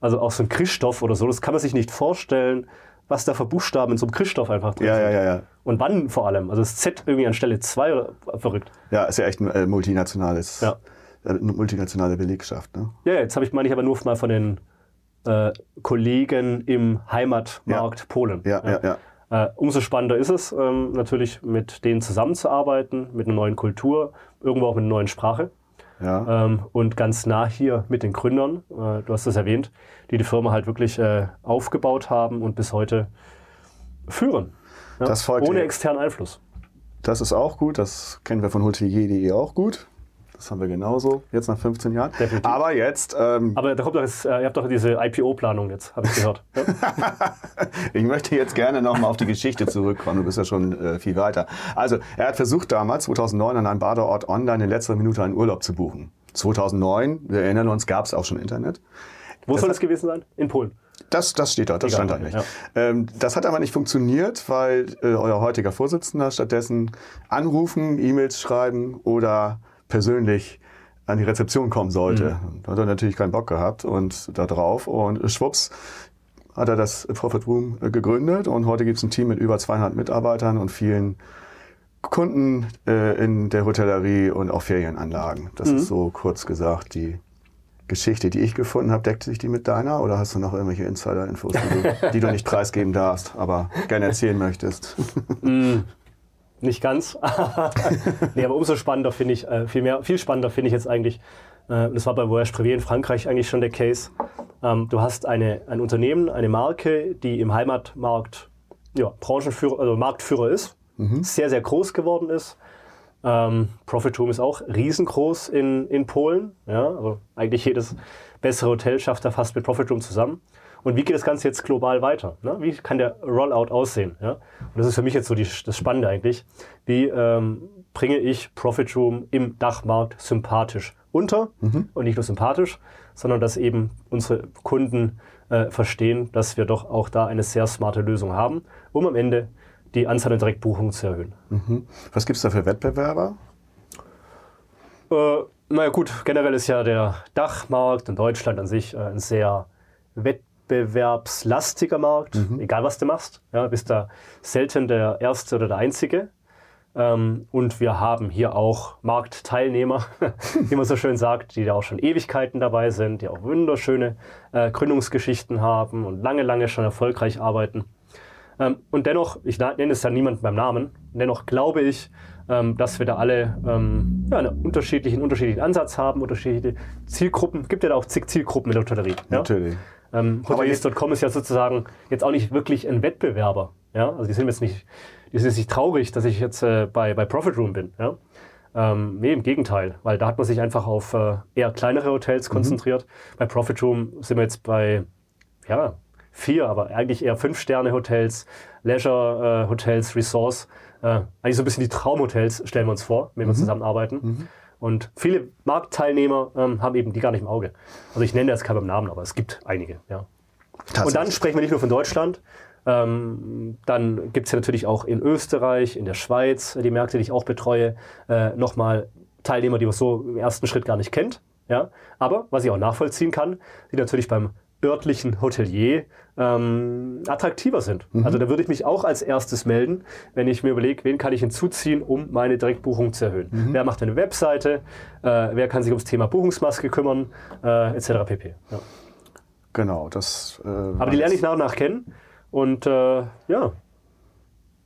Speaker 3: Also auch so ein Christoph oder so, das kann man sich nicht vorstellen, was da für Buchstaben in so einem Christoph einfach drin
Speaker 2: ja,
Speaker 3: sind.
Speaker 2: ja, ja, ja.
Speaker 3: Und wann vor allem? Also das Z irgendwie an Stelle 2 oder verrückt.
Speaker 2: Ja, ist ja echt ein äh, multinationales,
Speaker 3: Ja.
Speaker 2: äh, eine multinationale Belegschaft. Ne?
Speaker 3: Ja, jetzt habe ich meine ich aber nur mal von den äh, Kollegen im Heimatmarkt Polen.
Speaker 2: Ja, ja, ja.
Speaker 3: Äh, umso spannender ist es, ähm, natürlich mit denen zusammenzuarbeiten, mit einer neuen Kultur, irgendwo auch mit einer neuen Sprache.
Speaker 2: ja.
Speaker 3: Ähm, und ganz nah hier mit den Gründern, äh, du hast das erwähnt, die die Firma halt wirklich äh, aufgebaut haben und bis heute führen. Ja?
Speaker 2: Das folgt
Speaker 3: Ohne externen Einfluss.
Speaker 2: Das ist auch gut, das kennen wir von hotelier.de auch gut. Das haben wir genauso, jetzt nach 15 Jahren.
Speaker 3: Definitiv.
Speaker 2: Aber jetzt, ähm,
Speaker 3: Aber da kommt doch jetzt, äh, ihr habt doch diese IPO-Planung jetzt, habe ich gehört. Ja?
Speaker 2: ich möchte jetzt gerne nochmal auf die Geschichte zurückkommen. Du bist ja schon äh, viel weiter. Also, er hat versucht damals, 2009, an einem Badeort online in letzter Minute einen Urlaub zu buchen. 2009, wir erinnern uns, gab es auch schon Internet.
Speaker 3: Wo soll das gewesen sein? In Polen.
Speaker 2: Das, das steht da, das
Speaker 3: Egal,
Speaker 2: stand da
Speaker 3: okay,
Speaker 2: nicht.
Speaker 3: ja.
Speaker 2: Ähm, das hat aber nicht funktioniert, weil äh, euer heutiger Vorsitzender stattdessen anrufen, E-Mails schreiben oder persönlich an die Rezeption kommen sollte.
Speaker 3: Mhm.
Speaker 2: Da hat er natürlich keinen Bock gehabt und da drauf und schwupps hat er das Profit Room äh, gegründet und heute gibt es ein Team mit über 200 Mitarbeitern und vielen Kunden äh, in der Hotellerie und auch Ferienanlagen. Das
Speaker 3: Mhm.
Speaker 2: ist so kurz gesagt die Geschichte, die ich gefunden habe. Deckt sich die mit deiner oder hast du noch irgendwelche Insider-Infos, die, du- die du nicht preisgeben darfst, aber gerne erzählen möchtest?
Speaker 3: Nicht ganz. nee, aber umso spannender finde ich, äh, viel, mehr, viel spannender finde ich jetzt eigentlich Äh, das war bei Voyage Privé in Frankreich eigentlich schon der Case. Ähm, du hast eine, ein Unternehmen, eine Marke, die im Heimatmarkt ja, Branchenführer, also Marktführer ist, sehr, sehr groß geworden ist. Ähm, Profitum ist auch riesengroß in, in Polen. Ja, also eigentlich jedes bessere Hotel schafft da fast mit Profitum zusammen. Und wie geht das Ganze jetzt global weiter? Ne? Wie kann der Rollout aussehen? Ja? Und das ist für mich jetzt so die, das Spannende eigentlich. Wie ähm, bringe ich Profitum im Dachmarkt sympathisch unter und nicht nur sympathisch, sondern dass eben unsere Kunden äh, verstehen, dass wir doch auch da eine sehr smarte Lösung haben, um am Ende die Anzahl der Direktbuchungen zu erhöhen.
Speaker 2: Was gibt es da für Wettbewerber?
Speaker 3: Äh, naja gut, generell ist ja der Dachmarkt in Deutschland an sich äh, ein sehr wettbewerbslastiger Markt, egal was du machst. Ja, bist da selten der Erste oder der Einzige. Ähm, und wir haben hier auch Marktteilnehmer, wie man so schön sagt, die da auch schon Ewigkeiten dabei sind, die auch wunderschöne äh, Gründungsgeschichten haben und lange, lange schon erfolgreich arbeiten. Ähm, und dennoch, ich nenne es ja niemand beim Namen, dennoch glaube ich, ähm, dass wir da alle ähm, ja, einen unterschiedlichen, unterschiedlichen Ansatz haben, unterschiedliche Zielgruppen. Es gibt ja da auch zig Zielgruppen in der Hotellerie. Ja?
Speaker 2: Natürlich.
Speaker 3: Ähm, Hoteliers.com ist ja sozusagen jetzt auch nicht wirklich ein Wettbewerber. Ja? Also die sind jetzt nicht, die sind jetzt nicht traurig, dass ich jetzt äh, bei, bei Profit Room bin. Ja? Ähm, nee, im Gegenteil, weil da hat man sich einfach auf äh, eher kleinere Hotels konzentriert. Bei Profit Room sind wir jetzt bei ja, vier, aber eigentlich eher fünf Sterne Hotels, Leisure äh, Hotels, Resorts. Eigentlich so ein bisschen die Traumhotels stellen wir uns vor, wenn wir zusammenarbeiten. Und viele Marktteilnehmer ähm, haben eben die gar nicht im Auge. Also ich nenne jetzt keinen beim Namen, aber es gibt einige. Ja. Und dann sprechen wir nicht nur von Deutschland. Ähm, dann gibt es ja natürlich auch in Österreich, in der Schweiz, die Märkte, die ich auch betreue, äh, nochmal Teilnehmer, die man so im ersten Schritt gar nicht kennt. Ja? Aber was ich auch nachvollziehen kann, die natürlich beim örtlichen Hotelier ähm, attraktiver sind. Also da würde ich mich auch als erstes melden, wenn ich mir überlege, wen kann ich hinzuziehen, um meine Direktbuchung zu erhöhen. Wer macht eine Webseite, äh, wer kann sich ums Thema Buchungsmaske kümmern, äh, etc. pp. Ja.
Speaker 2: Genau, das. Äh,
Speaker 3: Aber die lerne ich nach und nach kennen. Und äh, ja,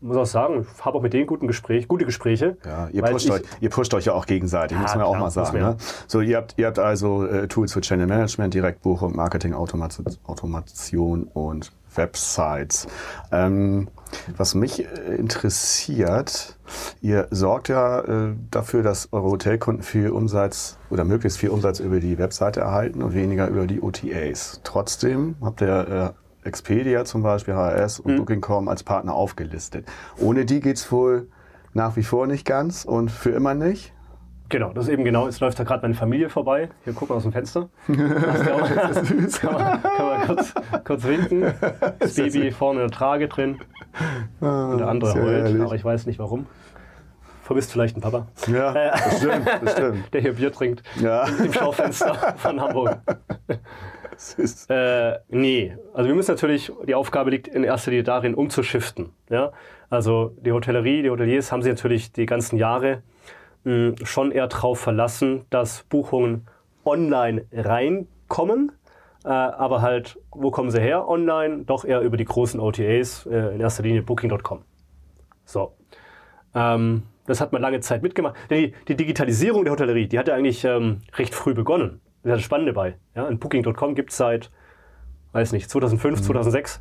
Speaker 3: muss auch sagen, ich habe auch mit denen guten Gespräch, gute Gespräche.
Speaker 2: Ja, ihr pusht,
Speaker 3: ich-
Speaker 2: euch, ihr pusht euch ja auch gegenseitig,
Speaker 3: Ja,
Speaker 2: muss man auch
Speaker 3: klar,
Speaker 2: mal sagen.
Speaker 3: ja.
Speaker 2: Ne? So, ihr habt, ihr habt also äh, Tools für Channel Management, Direktbuchung, Marketing, Automation, Automation und Websites. Ähm, was mich äh, interessiert, ihr sorgt ja äh, dafür, dass eure Hotelkunden viel Umsatz oder möglichst viel Umsatz über die Webseite erhalten und weniger über die OTAs. Trotzdem habt ihr äh, Expedia zum Beispiel, HRS
Speaker 3: Mhm.
Speaker 2: und Booking.com als Partner aufgelistet. Ohne die geht's wohl nach wie vor nicht ganz und für immer nicht.
Speaker 3: Genau, das ist eben genau. Es läuft da gerade meine Familie vorbei. Hier gucken wir aus dem Fenster. Das ist auch, süß. Kann man, kann man kurz, kurz winken. Das Baby vorne in der Trage drin. Und der andere
Speaker 2: sehr
Speaker 3: heult,
Speaker 2: herrlich.
Speaker 3: aber ich weiß nicht warum. Vermisst vielleicht einen Papa,
Speaker 2: Ja, bestimmt, bestimmt.
Speaker 3: der hier Bier trinkt
Speaker 2: Ja,
Speaker 3: im Schaufenster von Hamburg.
Speaker 2: Ist,
Speaker 3: Äh, nee, also wir müssen natürlich, die Aufgabe liegt in erster Linie darin, umzuschiften. Ja? Also die Hotellerie, die Hoteliers haben sich natürlich die ganzen Jahre mh, schon eher darauf verlassen, dass Buchungen online reinkommen. Äh, aber halt, wo kommen sie her online? Doch eher über die großen OTAs, äh, in erster Linie Booking.com. So. Ähm, das hat man lange Zeit mitgemacht. Die, die Digitalisierung der Hotellerie, die hat ja eigentlich ähm, recht früh begonnen. Das ist ja das Spannende bei. Ja? Und Booking.com gibt es seit, weiß nicht, 2005, 2006.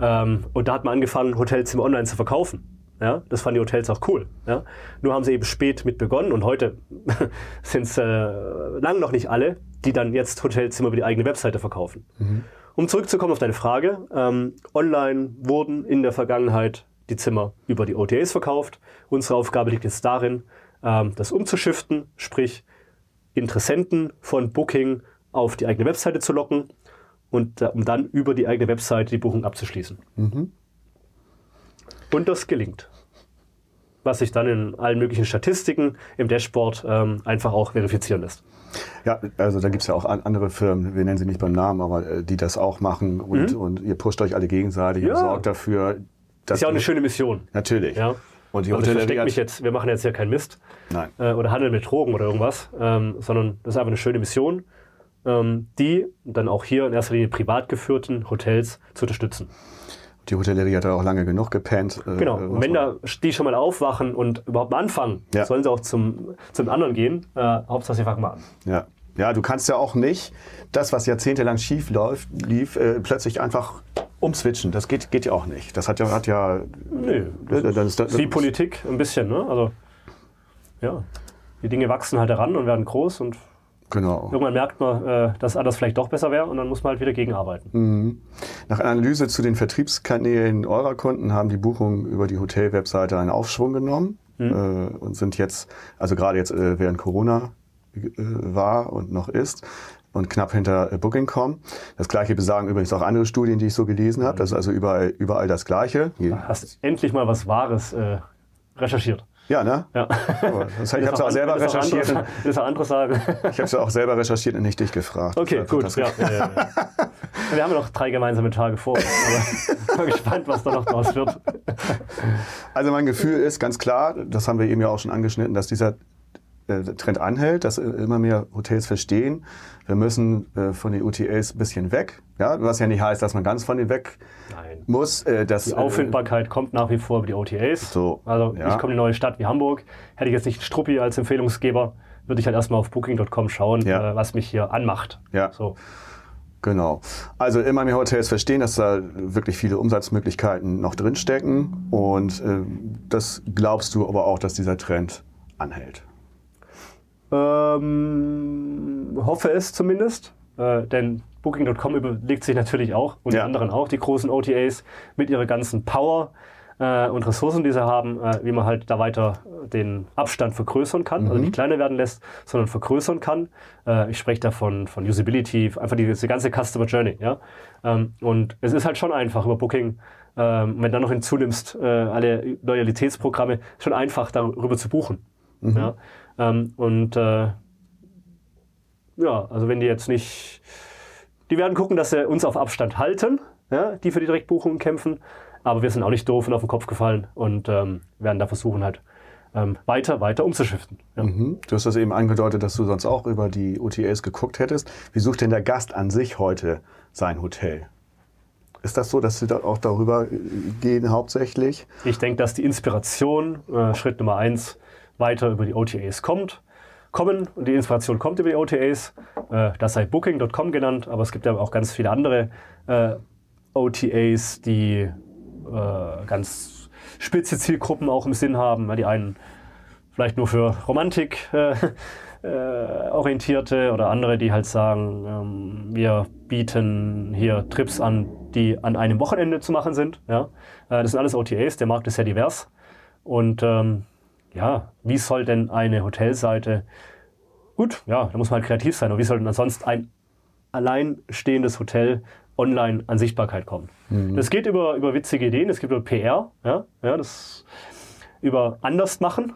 Speaker 3: Ähm, und da hat man angefangen, Hotelzimmer online zu verkaufen. Ja? Das fanden die Hotels auch cool. Ja? Nur haben sie eben spät mit begonnen und heute sind es äh, lang noch nicht alle, die dann jetzt Hotelzimmer über die eigene Webseite verkaufen. Um zurückzukommen auf deine Frage, ähm, online wurden in der Vergangenheit die Zimmer über die OTAs verkauft. Unsere Aufgabe liegt jetzt darin, ähm, das umzuschiften, sprich Interessenten von Booking auf die eigene Webseite zu locken und äh, um dann über die eigene Webseite die Buchung abzuschließen. Und das gelingt. Was sich dann in allen möglichen Statistiken im Dashboard ähm, einfach auch verifizieren lässt.
Speaker 2: ja, also da gibt's ja auch an- andere Firmen, wir nennen sie nicht beim Namen, aber äh, die das auch machen und, und ihr pusht euch alle gegenseitig und
Speaker 3: Mhm. Ja.
Speaker 2: sorgt dafür, dass
Speaker 3: Ist ja auch eine schöne Mission.
Speaker 2: Natürlich.
Speaker 3: Ja?
Speaker 2: Und die
Speaker 3: also ich
Speaker 2: Hotellerie
Speaker 3: verstecke
Speaker 2: hat-
Speaker 3: mich jetzt, wir machen jetzt ja keinen Mist
Speaker 2: Nein.
Speaker 3: äh, oder handeln mit Drogen oder irgendwas, ähm, sondern das ist einfach eine schöne Mission, ähm, die dann auch hier in erster Linie privat geführten Hotels zu unterstützen.
Speaker 2: Die Hotellerie hat ja auch lange genug gepennt. äh,
Speaker 3: Genau. Und wenn da die schon mal aufwachen und überhaupt mal anfangen,
Speaker 2: Ja.
Speaker 3: sollen sie auch zum, zum anderen gehen. Äh, Hauptsache sie fangen mal an.
Speaker 2: Ja. Ja, du kannst ja auch nicht das, was jahrzehntelang schief läuft, lief, äh, plötzlich einfach umswitchen. Das geht, geht ja auch nicht. Das hat ja, hat ja.
Speaker 3: Nee,
Speaker 2: das ist,
Speaker 3: das ist wie Politik ein bisschen, ne? Also ja, die Dinge wachsen halt heran und werden groß und
Speaker 2: Genau.
Speaker 3: Irgendwann merkt man, äh, dass alles vielleicht doch besser wäre und dann muss man halt wieder gegenarbeiten.
Speaker 2: Mhm. Nach Analyse zu den Vertriebskanälen eurer Kunden haben die Buchungen über die Hotel-Webseite einen Aufschwung genommen mhm. äh, und sind jetzt, also gerade jetzt äh, während Corona war und noch ist, und knapp hinter äh, Booking.com. Das gleiche besagen übrigens auch andere Studien, die ich so gelesen habe. Das ist also überall, überall das Gleiche.
Speaker 3: Du hast endlich mal was Wahres äh, recherchiert.
Speaker 2: Ja, ne?
Speaker 3: Ja.
Speaker 2: Oh, das, ich habe es auch selber recherchiert.
Speaker 3: Andere, das auch andere sagen.
Speaker 2: Ich habe es auch selber recherchiert und nicht dich gefragt.
Speaker 3: Okay, gut. Ja, ja, ja, Wir haben ja noch drei gemeinsame Tage vor. Aber ich bin gespannt, was da noch draus wird.
Speaker 2: Also mein Gefühl ist ganz klar, das haben wir eben ja auch schon angeschnitten, dass dieser äh, Trend anhält, dass immer mehr Hotels verstehen, wir müssen äh, von den UTAs ein bisschen weg. Ja, was ja nicht heißt, dass man ganz von denen weg
Speaker 3: Nein.
Speaker 2: muss. Äh, das,
Speaker 3: die Auffindbarkeit äh, kommt nach wie vor über die OTAs.
Speaker 2: So,
Speaker 3: also
Speaker 2: ja.
Speaker 3: ich komme in eine neue Stadt wie Hamburg, hätte ich jetzt nicht Struppi als Empfehlungsgeber, würde ich halt erstmal auf Booking.com schauen,
Speaker 2: Ja.
Speaker 3: äh, was mich hier anmacht.
Speaker 2: Ja.
Speaker 3: So.
Speaker 2: Genau. Also immer mehr Hotels verstehen, dass da wirklich viele Umsatzmöglichkeiten noch drinstecken. Und äh, das glaubst du aber auch, dass dieser Trend anhält.
Speaker 3: Ähm, hoffe es zumindest, äh, denn Booking.com überlegt sich natürlich auch, und die
Speaker 2: Ja.
Speaker 3: anderen auch, die großen OTAs mit ihrer ganzen Power äh, und Ressourcen, die sie haben, äh, wie man halt da weiter den Abstand vergrößern kann, also nicht kleiner werden lässt, sondern vergrößern kann. Äh, ich spreche da von, von Usability, einfach die, diese ganze Customer Journey. Ja? Ähm, und es ist halt schon einfach über Booking, ähm, wenn du dann noch hinzunimmst, äh, alle Loyalitätsprogramme, schon einfach darüber zu buchen. Ja? Ähm, und äh, ja, also wenn die jetzt nicht, die werden gucken, dass sie uns auf Abstand halten, ja, die für die Direktbuchungen kämpfen, aber wir sind auch nicht doof und auf den Kopf gefallen und ähm, werden da versuchen halt ähm, weiter, weiter umzuschiften. Ja.
Speaker 2: Mhm. Du hast das eben angedeutet, dass du sonst auch über die OTAs geguckt hättest. Wie sucht denn der Gast an sich heute sein Hotel? Ist das so, dass sie da auch darüber gehen hauptsächlich?
Speaker 3: Ich denke, dass die Inspiration, äh, Schritt Nummer eins, weiter über die OTAs kommt. Kommen und die Inspiration kommt über die OTAs. Äh, das sei Booking.com genannt, aber es gibt ja auch ganz viele andere äh, OTAs, die äh, ganz spitze Zielgruppen auch im Sinn haben. Die einen vielleicht nur für Romantik äh, äh, orientierte oder andere, die halt sagen, ähm, wir bieten hier Trips an, die an einem Wochenende zu machen sind. Ja? Äh, das sind alles OTAs, der Markt ist sehr divers. Und ähm, ja, wie soll denn eine Hotelseite, gut, ja, da muss man halt kreativ sein, aber wie soll denn ansonsten ein alleinstehendes Hotel online an Sichtbarkeit kommen? Das geht über, über witzige Ideen, es geht über PR, ja, ja das über anders machen,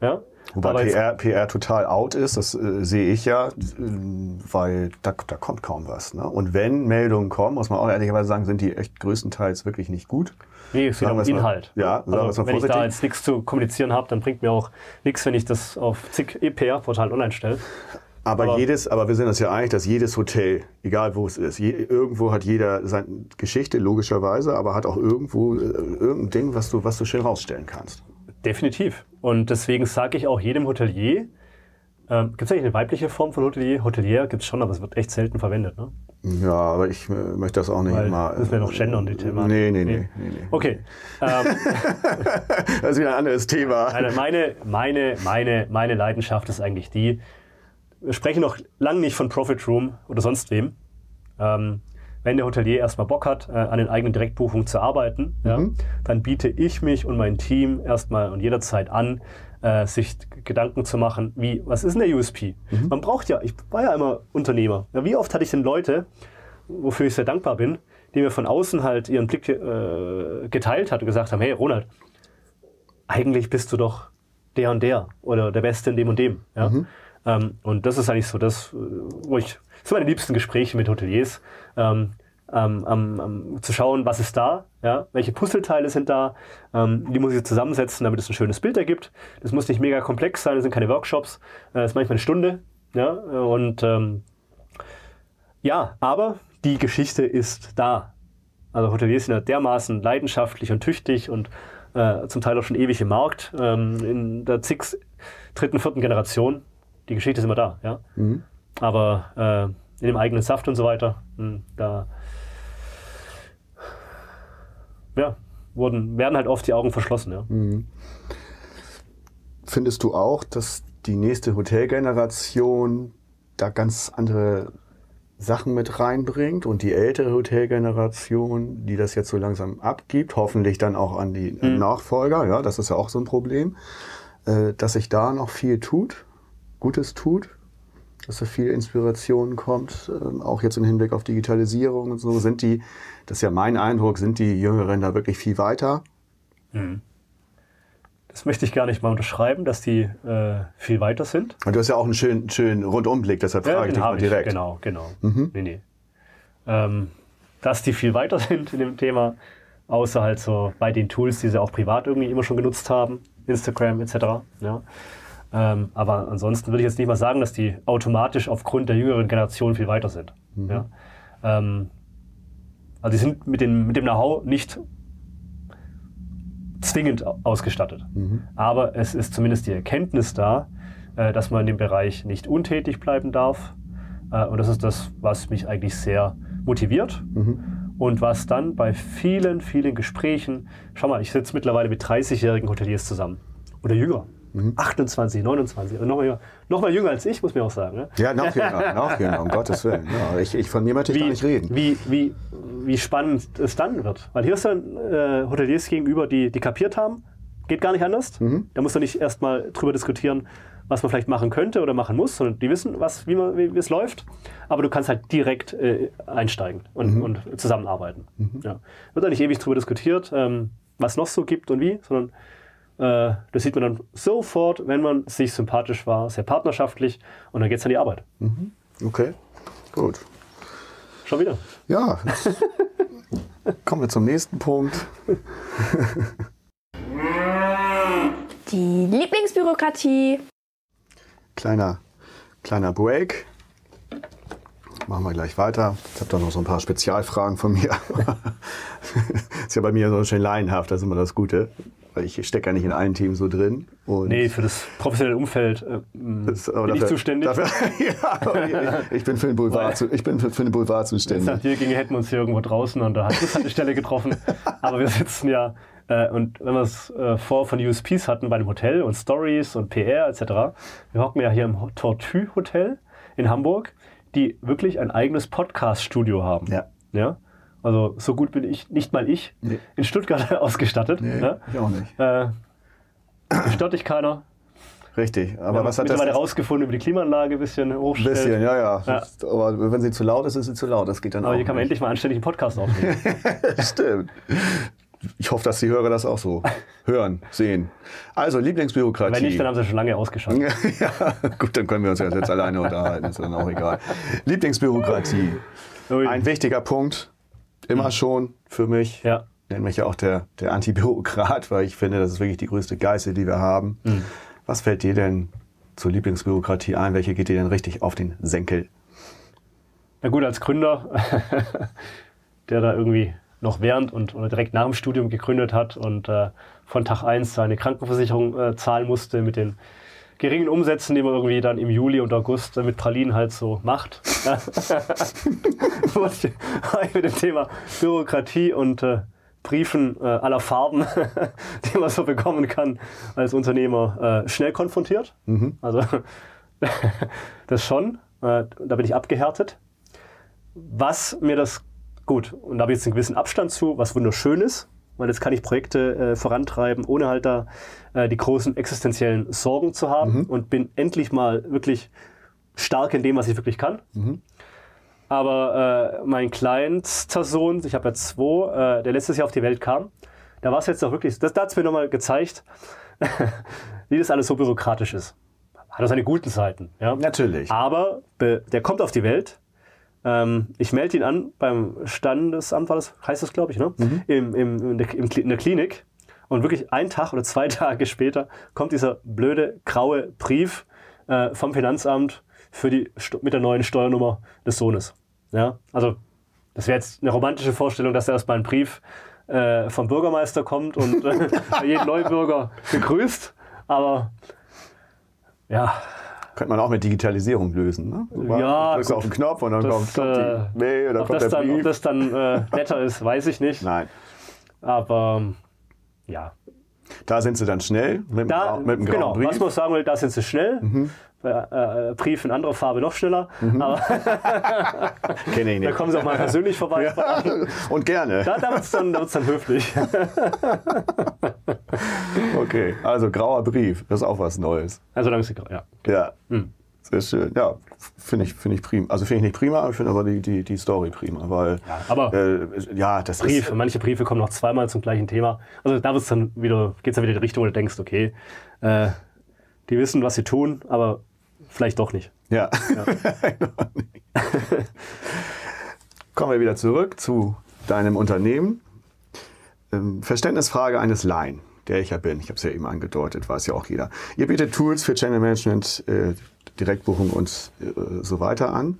Speaker 3: ja.
Speaker 2: Wobei
Speaker 3: Aber jetzt-
Speaker 2: PR, PR total out ist, das äh, sehe ich ja, äh, weil da, da kommt kaum was. Ne? Und wenn Meldungen kommen, muss man auch ehrlicherweise sagen, sind die echt größtenteils wirklich nicht gut.
Speaker 3: Nee, es geht um
Speaker 2: wir's mal-
Speaker 3: Inhalt.
Speaker 2: ja, sagen
Speaker 3: also, wenn ich da jetzt nichts zu kommunizieren habe, dann bringt mir auch nichts, wenn ich das auf zig EPR-Portalen online stelle.
Speaker 2: Aber,
Speaker 3: Aber-
Speaker 2: jedes, aber wir sind uns ja einig, dass jedes Hotel, egal wo es ist, je, irgendwo hat jeder seine Geschichte, logischerweise, aber hat auch irgendwo äh, irgendein Ding, was du, was du schön rausstellen kannst.
Speaker 3: Definitiv. Und deswegen sage ich auch jedem Hotelier, ähm, gibt es eigentlich eine weibliche Form von Hotelier? Hotelier gibt es schon, aber es wird echt selten verwendet. Ne?
Speaker 2: Ja, aber ich äh, möchte das auch nicht
Speaker 3: Weil
Speaker 2: immer.
Speaker 3: müssen wir noch gendern, die Thema.
Speaker 2: Nee, nee, nee.
Speaker 3: Nee.
Speaker 2: nee, nee.
Speaker 3: Okay. Ähm,
Speaker 2: Das ist wieder ein anderes Thema.
Speaker 3: Meine, meine, meine, meine, meine Leidenschaft ist eigentlich die, wir sprechen noch lange nicht von Profit Room oder sonst wem. Ähm, wenn der Hotelier erstmal Bock hat, äh, an den eigenen Direktbuchungen zu arbeiten, ja, dann biete ich mich und mein Team erstmal und jederzeit an, äh, sich Gedanken zu machen, wie, was ist denn der USP? Man braucht ja, ich war ja immer Unternehmer. Ja, wie oft hatte ich denn Leute, wofür ich sehr dankbar bin, die mir von außen halt ihren Blick äh, geteilt hat und gesagt haben, hey Ronald, eigentlich bist du doch der und der oder der Beste in dem und dem. Ja? Ähm, und das ist eigentlich so das, äh, wo ich, das sind meine liebsten Gespräche mit Hoteliers, ähm, ähm, zu schauen, was ist da, ja? welche Puzzleteile sind da, ähm, die muss ich zusammensetzen, damit es ein schönes Bild ergibt. Das muss nicht mega komplex sein, das sind keine Workshops, äh, das ist manchmal eine Stunde. Ja? Und ähm, ja, aber die Geschichte ist da. Also Hoteliers sind ja dermaßen leidenschaftlich und tüchtig und äh, zum Teil auch schon ewig im Markt, ähm, in der zig dritten, vierten Generation. Die Geschichte ist immer da. Ja? aber äh, in dem eigenen Saft und so weiter, mh, da ja, wurden, werden halt oft die Augen verschlossen. Ja.
Speaker 2: Findest du auch, dass die nächste Hotelgeneration da ganz andere Sachen mit reinbringt und die ältere Hotelgeneration, die das jetzt so langsam abgibt, hoffentlich dann auch an die
Speaker 3: Mhm.
Speaker 2: Nachfolger, ja, das ist ja auch so ein Problem, äh, dass sich da noch viel tut, Gutes tut, dass da viel Inspiration kommt, ähm, auch jetzt im Hinblick auf Digitalisierung und so, sind die, das ist ja mein Eindruck, sind die Jüngeren da wirklich viel weiter?
Speaker 3: Das möchte ich gar nicht mal unterschreiben, dass die äh, viel weiter sind.
Speaker 2: Und du hast ja auch einen schönen, schönen Rundumblick, deshalb frage ich
Speaker 3: den
Speaker 2: dich mal direkt.
Speaker 3: Genau, genau. Nee, nee. Ähm, dass die viel weiter sind in dem Thema, außer halt so bei den Tools, die sie auch privat irgendwie immer schon genutzt haben, Instagram etc. Ja. Ähm, aber ansonsten würde ich jetzt nicht mal sagen, dass die automatisch aufgrund der jüngeren Generation viel weiter sind. Ja. Ähm, also die sind mit, den, mit dem Know-how nicht zwingend au- ausgestattet. Aber es ist zumindest die Erkenntnis da, äh, dass man in dem Bereich nicht untätig bleiben darf. Äh, und das ist das, was mich eigentlich sehr motiviert. Und was dann bei vielen, vielen Gesprächen, schau mal, ich sitze mittlerweile mit 30-jährigen Hoteliers zusammen. Oder jünger. 28, 29, also noch mal, jünger- noch mal jünger als ich, muss man auch sagen. Ne?
Speaker 2: Ja, noch jünger, noch jünger, um Gottes Willen. Ja, ich, ich, von mir möchte ich gar nicht reden.
Speaker 3: Wie, wie, wie spannend es dann wird. Weil hier ist dann äh, Hoteliers gegenüber, die, die kapiert haben, geht gar nicht anders.
Speaker 2: Mhm.
Speaker 3: Da muss man nicht erstmal drüber diskutieren, was man vielleicht machen könnte oder machen muss, sondern die wissen, was, wie, man, wie, wie es läuft. Aber du kannst halt direkt äh, einsteigen und,
Speaker 2: Mhm.
Speaker 3: und zusammenarbeiten. Ja. Wird da nicht ewig drüber diskutiert, ähm, was noch so gibt und wie, sondern das sieht man dann sofort, wenn man sich sympathisch war, sehr partnerschaftlich und dann geht es an die Arbeit.
Speaker 2: Okay, gut.
Speaker 3: Schon wieder.
Speaker 2: Ja, kommen wir zum nächsten Punkt.
Speaker 4: Die Lieblingsbürokratie.
Speaker 2: Kleiner, kleiner Break. Machen wir gleich weiter. Ich habe da noch so ein paar Spezialfragen von mir. ist ja bei mir so schön laienhaft, das ist immer das Gute. Weil ich stecke ja nicht in allen Teams so drin. Und
Speaker 3: Nee, für das professionelle Umfeld äh, m,
Speaker 2: das-
Speaker 3: bin ich
Speaker 2: dafür-
Speaker 3: zuständig.
Speaker 2: Dafür, ja, ich, ich bin für den Boulevard, zu, ich bin für, für den Boulevard
Speaker 3: es nach
Speaker 2: zuständig.
Speaker 3: dir ginge, hätten wir uns hier irgendwo draußen an der Bushaltestelle getroffen. Aber wir sitzen ja, äh, und wenn wir es äh, vor von USPs hatten bei einem Hotel und Stories und PR etc., wir hocken ja hier im Tortue Hotel in Hamburg, die wirklich ein eigenes Podcast-Studio haben.
Speaker 2: Ja.
Speaker 3: ja. Also so gut bin ich, nicht mal ich,
Speaker 2: Nee.
Speaker 3: in Stuttgart ausgestattet. ja?
Speaker 2: ich auch nicht.
Speaker 3: Äh, stört dich keiner.
Speaker 2: Richtig. Aber
Speaker 3: haben
Speaker 2: was hat das? jetzt-
Speaker 3: rausgefunden über die Klimaanlage ein bisschen
Speaker 2: Ein
Speaker 3: hochstellen.
Speaker 2: bisschen, ja, ja,
Speaker 3: Ja.
Speaker 2: Aber wenn sie zu laut ist, ist sie zu laut. Das geht dann
Speaker 3: Aber
Speaker 2: auch.
Speaker 3: hier kann man
Speaker 2: nicht.
Speaker 3: endlich mal anständig einen Podcast aufnehmen.
Speaker 2: Stimmt. Ich hoffe, dass die Hörer das auch so hören, sehen. Also, Lieblingsbürokratie.
Speaker 3: Wenn nicht, dann haben sie schon lange ausgeschaltet.
Speaker 2: ja, gut, dann können wir uns ja jetzt alleine unterhalten, ist dann auch egal. Lieblingsbürokratie. Ein wichtiger Punkt, immer schon für mich.
Speaker 3: Ja.
Speaker 2: Nennt mich ja auch der, der Antibürokrat, weil ich finde, das ist wirklich die größte Geißel, die wir haben.
Speaker 3: Hm.
Speaker 2: Was fällt dir denn zur Lieblingsbürokratie ein? Welche geht dir denn richtig auf den Senkel?
Speaker 3: Na gut, als Gründer, der da irgendwie noch während und oder direkt nach dem Studium gegründet hat und äh, von Tag 1 seine Krankenversicherung äh, zahlen musste mit den geringen Umsätzen, die man irgendwie dann im Juli und August äh, mit Pralinen halt so macht. Wurde ich mit dem Thema Bürokratie und äh, Briefen äh, aller Farben, die man so bekommen kann, als Unternehmer äh, schnell konfrontiert. Also das schon, äh, da bin ich abgehärtet. Was mir das gut, und da habe ich jetzt einen gewissen Abstand zu, was wunderschön ist, weil jetzt kann ich Projekte äh, vorantreiben, ohne halt da äh, die großen existenziellen Sorgen zu haben und bin endlich mal wirklich stark in dem, was ich wirklich kann. Aber äh, mein kleinster Sohn, ich habe ja zwei, äh, der letztes Jahr auf die Welt kam, da war es jetzt auch wirklich, das, da hat es mir nochmal gezeigt, wie das alles so bürokratisch ist. Hat auch seine guten Seiten. Ja?
Speaker 2: Natürlich.
Speaker 3: Aber be- der kommt auf die Welt. Ähm, ich melde ihn an beim Standesamt, war das, heißt das, glaube ich, ne? Im, im, in, der, in der Klinik. Und wirklich einen Tag oder zwei Tage später kommt dieser blöde graue Brief äh, vom Finanzamt für die, mit der neuen Steuernummer des Sohnes. Ja? Also, das wäre jetzt eine romantische Vorstellung, dass da erstmal ein Brief äh, vom Bürgermeister kommt und äh, jeden Neubürger begrüßt. Aber ja,
Speaker 2: Könnte man auch mit Digitalisierung lösen. Ne?
Speaker 3: Ja,
Speaker 2: drückst
Speaker 3: gut.
Speaker 2: auf den Knopf und dann
Speaker 3: Das,
Speaker 2: kommt, kommt
Speaker 3: äh,
Speaker 2: die Mail oder kommt
Speaker 3: das
Speaker 2: der
Speaker 3: dann, ob
Speaker 2: Brief.
Speaker 3: das dann äh, netter ist, weiß ich nicht.
Speaker 2: Nein,
Speaker 3: Aber ähm, ja,
Speaker 2: da sind sie dann schnell mit, dem
Speaker 3: da,
Speaker 2: Grau- mit dem grauen
Speaker 3: genau,
Speaker 2: Brief.
Speaker 3: was man sagen will, da sind sie schnell. Bei, äh, Brief in anderer Farbe noch schneller. Aber
Speaker 2: Kenne ich
Speaker 3: da
Speaker 2: nicht.
Speaker 3: kommen sie auch mal persönlich vorbei.
Speaker 2: Und gerne.
Speaker 3: Da, da wird es dann, da wird's dann höflich.
Speaker 2: Okay, also grauer Brief, das ist auch was Neues.
Speaker 3: Also dann ist sie, ja.
Speaker 2: Ja,
Speaker 3: Hm.
Speaker 2: Sehr schön. Ja, finde ich, finde ich prima. Also finde ich nicht prima, ich finde aber die, die, die Story prima, weil
Speaker 3: Ja, aber-
Speaker 2: äh, ja, das
Speaker 3: Briefe,
Speaker 2: ist
Speaker 3: manche Briefe kommen noch zweimal zum gleichen Thema. Also da wird's dann wieder, geht es dann wieder in die Richtung, wo du denkst, okay, äh, die wissen, was sie tun, aber vielleicht doch nicht.
Speaker 2: ja. Kommen wir wieder zurück zu deinem Unternehmen. Ähm, Verständnisfrage eines Laien, der ich ja bin. Ich habe es ja eben angedeutet, weiß ja auch jeder. Ihr bietet Tools für Channel Management, äh, Direktbuchung und äh, so weiter an.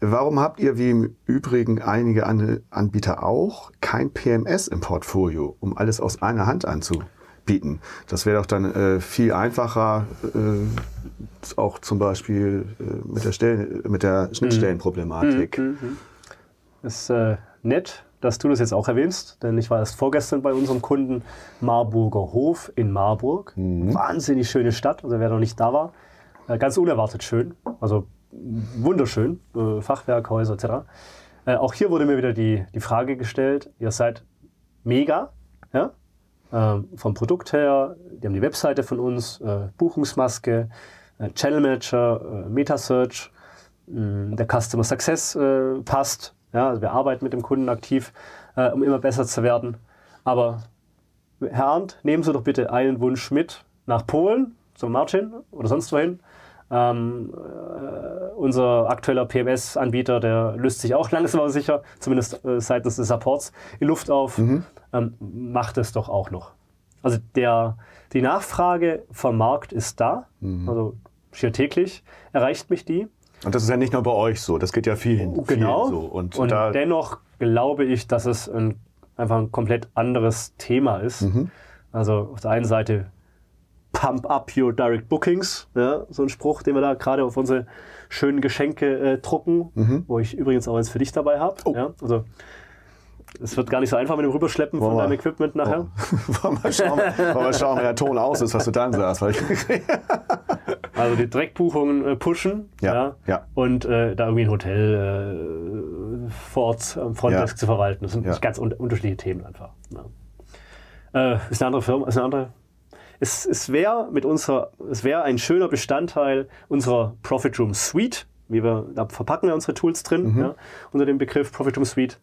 Speaker 2: Warum habt ihr wie im Übrigen einige andere Anbieter auch kein PMS im Portfolio, um alles aus einer Hand anzubieten? Das wäre doch dann äh, viel einfacher, äh, auch zum Beispiel äh, mit der, Stellen, mit der Schnittstellenproblematik.
Speaker 3: Ist äh, nett, dass du das jetzt auch erwähnst, denn ich war erst vorgestern bei unserem Kunden Marburger Hof in Marburg. Wahnsinnig schöne Stadt, also wer noch nicht da war, ganz unerwartet schön, also wunderschön, äh, Fachwerkhäuser etc. Äh, auch hier wurde mir wieder die, die Frage gestellt, ihr seid mega, ja? ähm, vom Produkt her, die haben die Webseite von uns, äh, Buchungsmaske, äh, Channel Manager, äh, Metasearch, der Customer Success äh, passt. Ja, also wir arbeiten mit dem Kunden aktiv, äh, um immer besser zu werden. Aber Herr Arndt, nehmen Sie doch bitte einen Wunsch mit nach Polen, zum Martin oder sonst wohin. Ähm, äh, unser aktueller PMS-Anbieter, der löst sich auch langsam aber sicher, zumindest äh, seitens des Supports, in Luft auf. Ähm, macht es doch auch noch. Also der, die Nachfrage vom Markt ist da, also schier täglich erreicht mich die.
Speaker 2: Und das ist ja nicht nur bei euch so, das geht ja vielen,
Speaker 3: Genau.
Speaker 2: vielen so. Und,
Speaker 3: Und dennoch glaube ich, dass es ein, einfach ein komplett anderes Thema ist.
Speaker 2: Mhm.
Speaker 3: Also auf der einen Seite Pump up your direct bookings, ja, so ein Spruch, den wir da gerade auf unsere schönen Geschenke äh, drucken,
Speaker 2: Mhm.
Speaker 3: wo ich übrigens auch eins für dich dabei habe. Ja, also es wird gar nicht so einfach mit dem Rüberschleppen von
Speaker 2: Wollen wir-
Speaker 3: deinem Equipment nachher.
Speaker 2: wollen, wir schauen, wir schauen, wie der Ton aus ist, was du dann sagst.
Speaker 3: Also die Direktbuchungen äh, pushen
Speaker 2: Ja, ja.
Speaker 3: und äh, da irgendwie ein Hotel äh, vor Ort am Frontdesk
Speaker 2: Ja.
Speaker 3: zu verwalten. Das sind
Speaker 2: Ja.
Speaker 3: ganz un unterschiedliche Themen einfach. Ja. Äh, ist eine andere Firma, ist eine andere. Es, es wäre mit unserer, es wäre ein schöner Bestandteil unserer Profit Room Suite, wie wir, da verpacken wir unsere Tools drin,
Speaker 2: Mhm.
Speaker 3: ja, unter dem Begriff Profit Room Suite.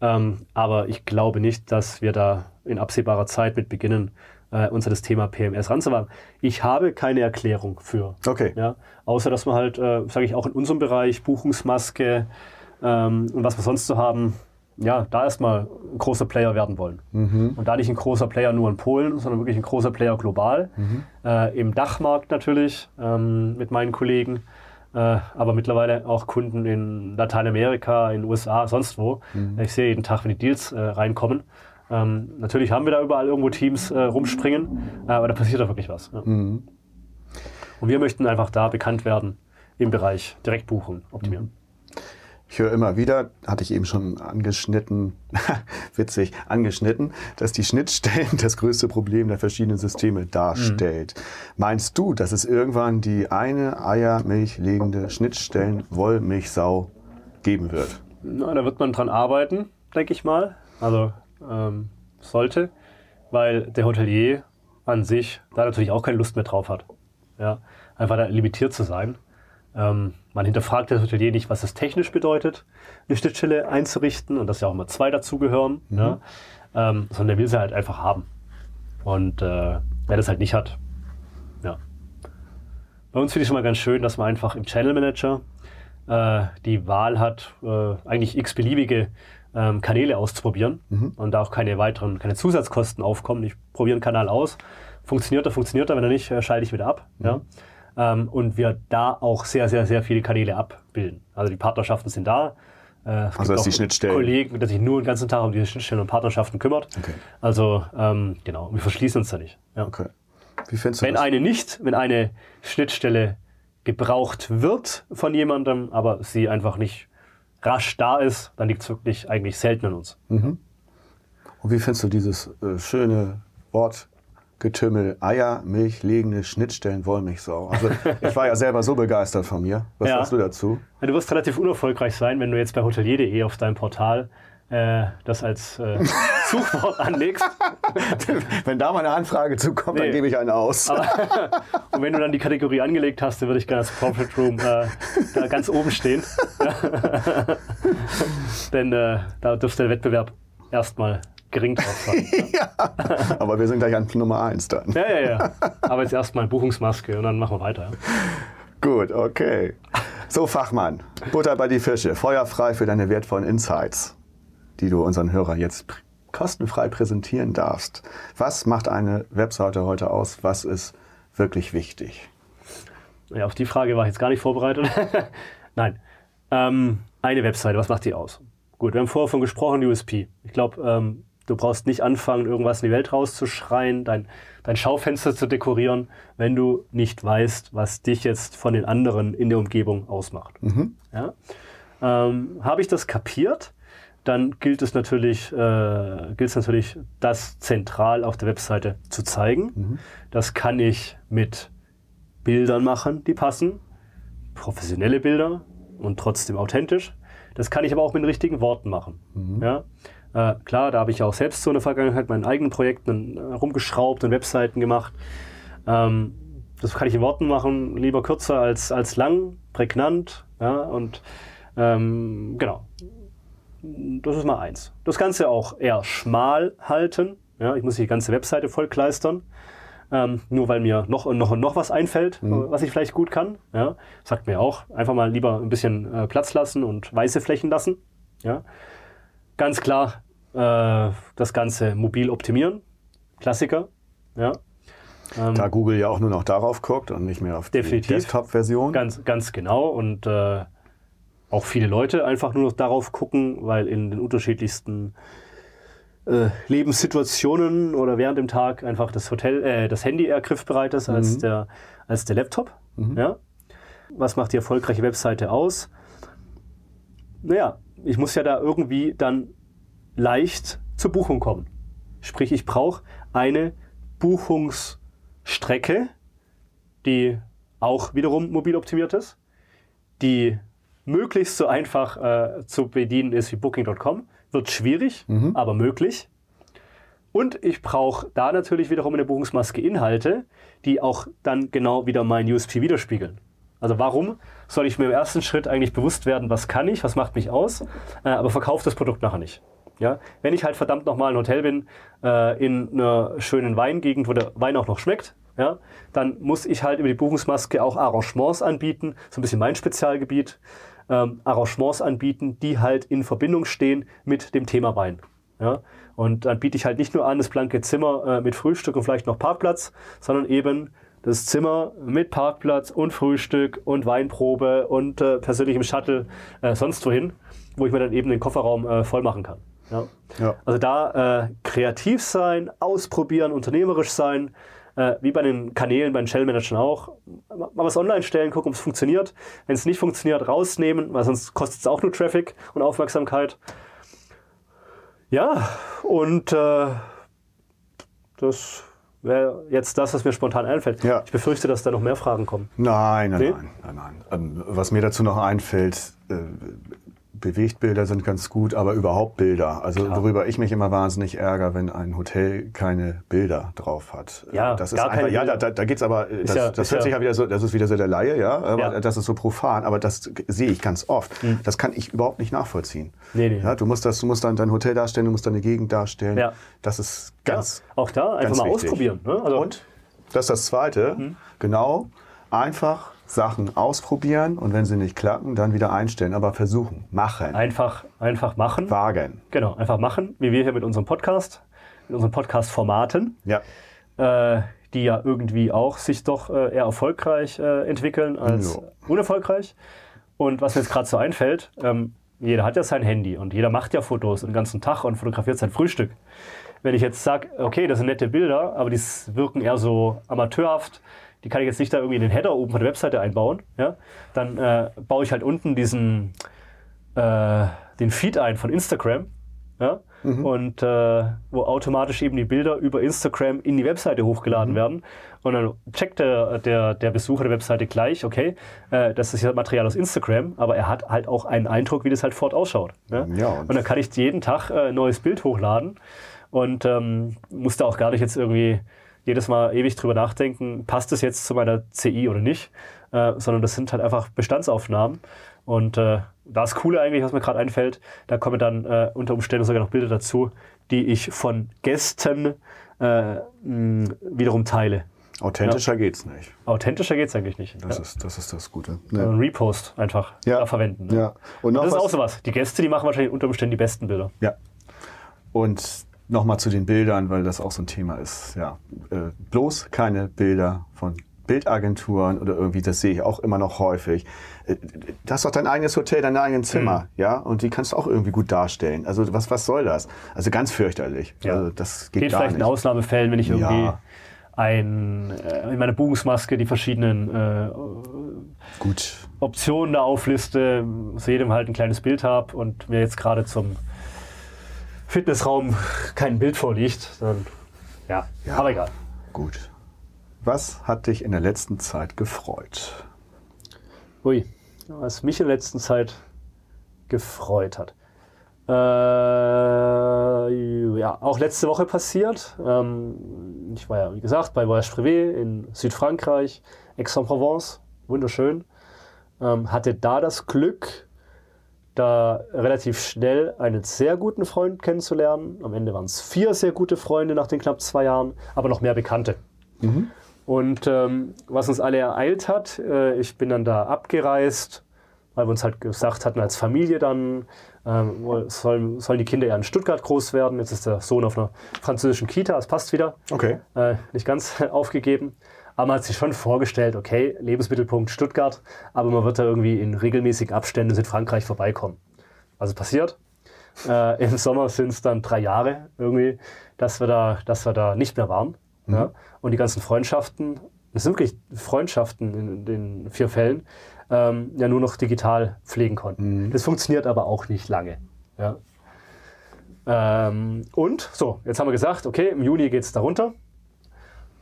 Speaker 3: Ähm, aber ich glaube nicht, dass wir da in absehbarer Zeit mit beginnen, äh, uns an das Thema PMS ranzuwagen. Ich habe keine Erklärung für.
Speaker 2: Okay.
Speaker 3: Ja, außer dass wir halt, äh, sage ich auch in unserem Bereich, Buchungsmaske ähm, und was wir sonst so haben, ja, da erstmal ein großer Player werden wollen. Und da nicht ein großer Player nur in Polen, sondern wirklich ein großer Player global. Äh, Im Dachmarkt natürlich ähm, mit meinen Kollegen, äh, aber mittlerweile auch Kunden in Lateinamerika, in den USA, sonst wo. Ich sehe jeden Tag, wenn die Deals äh, reinkommen. Ähm, natürlich haben wir da überall irgendwo Teams äh, rumspringen, äh, aber da passiert da wirklich was. Ja. Und wir möchten einfach da bekannt werden im Bereich Direktbuchen optimieren.
Speaker 2: Ich höre immer wieder, hatte ich eben schon angeschnitten, witzig, angeschnitten, dass die Schnittstellen das größte Problem der verschiedenen Systeme darstellt. Meinst du, dass es irgendwann die eine Eiermilch legende Schnittstellen-Wollmilchsau geben wird?
Speaker 3: Na, da wird man dran arbeiten, denke ich mal. Also ähm, sollte, weil der Hotelier an sich da natürlich auch keine Lust mehr drauf hat. Ja, einfach da limitiert zu sein. Ähm, man hinterfragt das Hotelier nicht, was es technisch bedeutet, eine Schnittstelle einzurichten und dass ja auch immer zwei dazugehören, ja, ähm, sondern der will sie halt einfach haben. Und äh, wer das halt nicht hat, ja. Bei uns finde ich schon mal ganz schön, dass man einfach im Channel Manager äh, die Wahl hat, äh, eigentlich x-beliebige ähm, Kanäle auszuprobieren und da auch keine weiteren, keine Zusatzkosten aufkommen. Ich probiere einen Kanal aus, funktioniert er, funktioniert er, wenn er nicht, äh, schalte ich wieder ab. Ja? Ähm, und wir da auch sehr, sehr, sehr viele Kanäle abbilden. Also die Partnerschaften sind da. Äh, es
Speaker 2: Also,
Speaker 3: gibt
Speaker 2: dass die
Speaker 3: auch
Speaker 2: Schnittstellen-
Speaker 3: Kollegen, die sich nur den ganzen Tag um diese Schnittstellen und Partnerschaften kümmert.
Speaker 2: Okay.
Speaker 3: Also ähm, genau, wir verschließen uns da nicht. Ja.
Speaker 2: Okay. Wie findest du
Speaker 3: Wenn
Speaker 2: das?
Speaker 3: eine nicht, wenn eine Schnittstelle gebraucht wird von jemandem, aber sie einfach nicht rasch da ist, dann liegt es wirklich eigentlich selten an uns.
Speaker 2: Und wie findest du dieses äh, schöne Wortgetümmel Eier, Milch, legende Schnittstellen, Wollmilchsau? Also ich war ja selber so begeistert von mir. Was
Speaker 3: Ja.
Speaker 2: sagst du dazu?
Speaker 3: Ja, Du wirst relativ unerfolgreich sein, wenn du jetzt bei hotelier.de auf deinem Portal äh, das als äh, Suchwort anlegst.
Speaker 2: Wenn da mal eine Anfrage zukommt, dann
Speaker 3: Nee.
Speaker 2: gebe ich einen aus.
Speaker 3: Und wenn du dann die Kategorie angelegt hast, dann würde ich gerne als Profit Room äh, da ganz oben stehen. Denn äh, da dürfte der Wettbewerb erstmal gering drauf sein.
Speaker 2: Aber wir sind gleich an Nummer eins dann.
Speaker 3: Ja, ja, ja. Aber jetzt erstmal Buchungsmaske und dann machen wir weiter. ja.
Speaker 2: Gut, okay. So, Fachmann, Butter bei die Fische, feuerfrei für deine wertvollen Insights, die du unseren Hörern jetzt pr- kostenfrei präsentieren darfst. Was macht eine Webseite heute aus? Was ist wirklich wichtig?
Speaker 3: Ja, auf die Frage war ich jetzt gar nicht vorbereitet. Nein. Ähm, eine Webseite, was macht die aus? Gut, wir haben vorher von gesprochen, USP. Ich glaube, ähm, du brauchst nicht anfangen, irgendwas in die Welt rauszuschreien, dein, dein Schaufenster zu dekorieren, wenn du nicht weißt, was dich jetzt von den anderen in der Umgebung ausmacht. Ja? Ähm, Habe ich das kapiert? Dann gilt es natürlich, äh, gilt es natürlich, das zentral auf der Webseite zu zeigen. Das kann ich mit Bildern machen, die passen, professionelle Bilder und trotzdem authentisch. Das kann ich aber auch mit den richtigen Worten machen. Ja? Äh, klar, da habe ich auch selbst so in der Vergangenheit meinen eigenen Projekten äh, rumgeschraubt und Webseiten gemacht. Ähm, das kann ich in Worten machen, lieber kürzer als, als lang, prägnant. Ja? Und ähm, genau, das ist mal eins. Das Ganze auch eher schmal halten. Ja, ich muss die ganze Webseite vollkleistern. Ähm, nur weil mir noch und noch und noch was einfällt, äh, was ich vielleicht gut kann. Ja, sagt mir auch, einfach mal lieber ein bisschen äh, Platz lassen und weiße Flächen lassen. Ja, ganz klar äh, das Ganze mobil optimieren. Klassiker. Ja, ähm,
Speaker 2: Da Google ja auch nur noch darauf guckt und nicht mehr auf die
Speaker 3: Definitiv.
Speaker 2: Desktop-Version.
Speaker 3: Ganz, ganz genau. Und äh, auch viele Leute einfach nur noch darauf gucken, weil in den unterschiedlichsten äh, Lebenssituationen oder während dem Tag einfach das Hotel, äh, das Handy eher griffbereit ist als, der, als der Laptop. Ja? Was macht die erfolgreiche Webseite aus? Naja, ich muss ja da irgendwie dann leicht zur Buchung kommen. Sprich, ich brauche eine Buchungsstrecke, die auch wiederum mobil optimiert ist, die möglichst so einfach äh, zu bedienen ist wie Booking.com. Wird schwierig, aber möglich. Und ich brauche da natürlich wiederum in der Buchungsmaske Inhalte, die auch dann genau wieder mein USP widerspiegeln. Also warum soll ich mir im ersten Schritt eigentlich bewusst werden, was kann ich, was macht mich aus, äh, aber verkaufe das Produkt nachher nicht. Ja? Wenn ich halt verdammt nochmal ein Hotel bin, äh, in einer schönen Weingegend, wo der Wein auch noch schmeckt, ja, dann muss ich halt über die Buchungsmaske auch Arrangements anbieten, so ein bisschen mein Spezialgebiet, ähm, Arrangements anbieten, die halt in Verbindung stehen mit dem Thema Wein. Ja? Und dann biete ich halt nicht nur an das blanke Zimmer äh, mit Frühstück und vielleicht noch Parkplatz, sondern eben das Zimmer mit Parkplatz und Frühstück und Weinprobe und äh, persönlichem Shuttle äh, sonst wohin, wo ich mir dann eben den Kofferraum äh, voll machen kann. Ja?
Speaker 2: Ja.
Speaker 3: Also da äh, kreativ sein, ausprobieren, unternehmerisch sein, äh, wie bei den Kanälen, bei den Shell-Managern auch. Mal was online stellen, gucken, ob es funktioniert. Wenn es nicht funktioniert, rausnehmen, weil sonst kostet es auch nur Traffic und Aufmerksamkeit. Ja, und äh, das wäre jetzt das, was mir spontan einfällt.
Speaker 2: Ja.
Speaker 3: Ich befürchte, dass da noch mehr Fragen kommen.
Speaker 2: Nein, nein,
Speaker 3: Nee?
Speaker 2: nein, nein, nein. Ähm, was mir dazu noch einfällt, äh, Bewegtbilder sind ganz gut, aber überhaupt Bilder. Also
Speaker 3: Klar.
Speaker 2: worüber ich mich immer wahnsinnig ärgere, wenn ein Hotel keine Bilder drauf hat. Äh,
Speaker 3: Ja,
Speaker 2: das ist
Speaker 3: gar
Speaker 2: einfach, ja, da, da, da geht's aber, äh, das,
Speaker 3: ja-
Speaker 2: das
Speaker 3: ist
Speaker 2: hört
Speaker 3: ja-
Speaker 2: sich ja wieder so, das ist wieder so der Laie, ja, aber
Speaker 3: Ja.
Speaker 2: Das ist so profan, aber das sehe ich ganz oft. Das kann ich überhaupt nicht nachvollziehen.
Speaker 3: Nee, nee.
Speaker 2: Ja, du musst das, du musst dann dein Hotel darstellen, du musst deine Gegend darstellen.
Speaker 3: Ja.
Speaker 2: Das ist ganz,
Speaker 3: ja, auch da einfach mal
Speaker 2: wichtig.
Speaker 3: ausprobieren. Ne? Also,
Speaker 2: Und das ist das Zweite,
Speaker 3: Mhm.
Speaker 2: genau, einfach Sachen ausprobieren und wenn sie nicht klappen, dann wieder einstellen, aber versuchen, machen,
Speaker 3: einfach, einfach machen.
Speaker 2: wagen.
Speaker 3: Genau, einfach machen, wie wir hier mit unserem Podcast, mit unseren Podcast-Formaten,
Speaker 2: Ja,
Speaker 3: äh, die ja irgendwie auch sich doch äh, eher erfolgreich äh, entwickeln als
Speaker 2: Ja.
Speaker 3: unerfolgreich. Und was mir jetzt gerade so einfällt, ähm, jeder hat ja sein Handy und jeder macht ja Fotos den ganzen Tag und fotografiert sein Frühstück. Wenn ich jetzt sage, okay, das sind nette Bilder, aber die wirken eher so amateurhaft, die kann ich jetzt nicht da irgendwie in den Header oben von der Webseite einbauen, ja, dann äh, baue ich halt unten diesen äh, den Feed ein von Instagram, ja, und äh, wo automatisch eben die Bilder über Instagram in die Webseite hochgeladen werden. Und dann checkt der, der, der Besucher der Webseite gleich, okay, äh, das ist ja Material aus Instagram, aber er hat halt auch einen Eindruck, wie das halt fort ausschaut. Ja?
Speaker 2: Ja, und-
Speaker 3: und dann kann ich jeden Tag äh, ein neues Bild hochladen und ähm, muss da auch gar nicht jetzt irgendwie jedes Mal ewig drüber nachdenken, passt das jetzt zu meiner CI oder nicht, äh, sondern das sind halt einfach Bestandsaufnahmen. Und äh, das Coole eigentlich, was mir gerade einfällt, da kommen dann äh, unter Umständen sogar noch Bilder dazu, die ich von Gästen äh, mh, wiederum teile.
Speaker 2: Authentischer geht's nicht.
Speaker 3: Authentischer geht es eigentlich nicht.
Speaker 2: Das,
Speaker 3: ja.
Speaker 2: ist, das ist das Gute.
Speaker 3: Also
Speaker 2: Ne?
Speaker 3: ein Repost einfach
Speaker 2: Ja.
Speaker 3: da verwenden. ne?
Speaker 2: Ja. Und
Speaker 3: Und das ist auch sowas. Die Gäste, die machen wahrscheinlich unter Umständen die besten Bilder.
Speaker 2: Ja. Und nochmal zu den Bildern, weil das auch so ein Thema ist. Ja, äh, bloß keine Bilder von Bildagenturen oder irgendwie, das sehe ich auch immer noch häufig. Äh, Du hast doch dein eigenes Hotel, dein eigenes Zimmer,
Speaker 3: Mhm.
Speaker 2: ja, und die kannst du auch irgendwie gut darstellen. Also was, was soll das? Also ganz fürchterlich.
Speaker 3: Ja.
Speaker 2: Also das geht,
Speaker 3: Geht
Speaker 2: gar
Speaker 3: vielleicht
Speaker 2: nicht.
Speaker 3: in Ausnahmefällen, wenn ich irgendwie
Speaker 2: Ja.
Speaker 3: ein, äh, in meiner Buchungsmaske die verschiedenen äh,
Speaker 2: Gut.
Speaker 3: Optionen da aufliste, zu jedem halt ein kleines Bild habe und mir jetzt gerade zum Fitnessraum kein Bild vorliegt, dann ja,
Speaker 2: Ja.
Speaker 3: aber egal.
Speaker 2: Gut. Was hat dich in der letzten Zeit gefreut?
Speaker 3: Ui, was mich in der letzten Zeit gefreut hat. Äh, ja, auch letzte Woche passiert. Ähm, ich war ja, wie gesagt, bei Voyage Privé in Südfrankreich, Aix-en-Provence, wunderschön. Ähm, hatte da das Glück, da relativ schnell einen sehr guten Freund kennenzulernen. Am Ende waren es vier sehr gute Freunde nach den knapp zwei Jahren, aber noch mehr Bekannte. Und ähm, was uns alle ereilt hat, äh, ich bin dann da abgereist, weil wir uns halt gesagt hatten, als Familie dann ähm, sollen, sollen die Kinder ja in Stuttgart groß werden. Jetzt ist der Sohn auf einer französischen Kita, das passt wieder.
Speaker 2: Okay.
Speaker 3: Äh, nicht ganz aufgegeben. Aber man hat sich schon vorgestellt, okay, Lebensmittelpunkt Stuttgart, aber man wird da irgendwie in regelmäßigen Abständen in Südfrankreich vorbeikommen. Also passiert. Äh, Im Sommer sind es dann drei Jahre irgendwie, dass wir da, dass wir da nicht mehr waren. Ja? Und die ganzen Freundschaften, das sind wirklich Freundschaften in den vier Fällen, ähm, ja nur noch digital pflegen konnten. Das funktioniert aber auch nicht lange. Ja? Ähm, und so, jetzt haben wir gesagt, okay, im Juni geht es da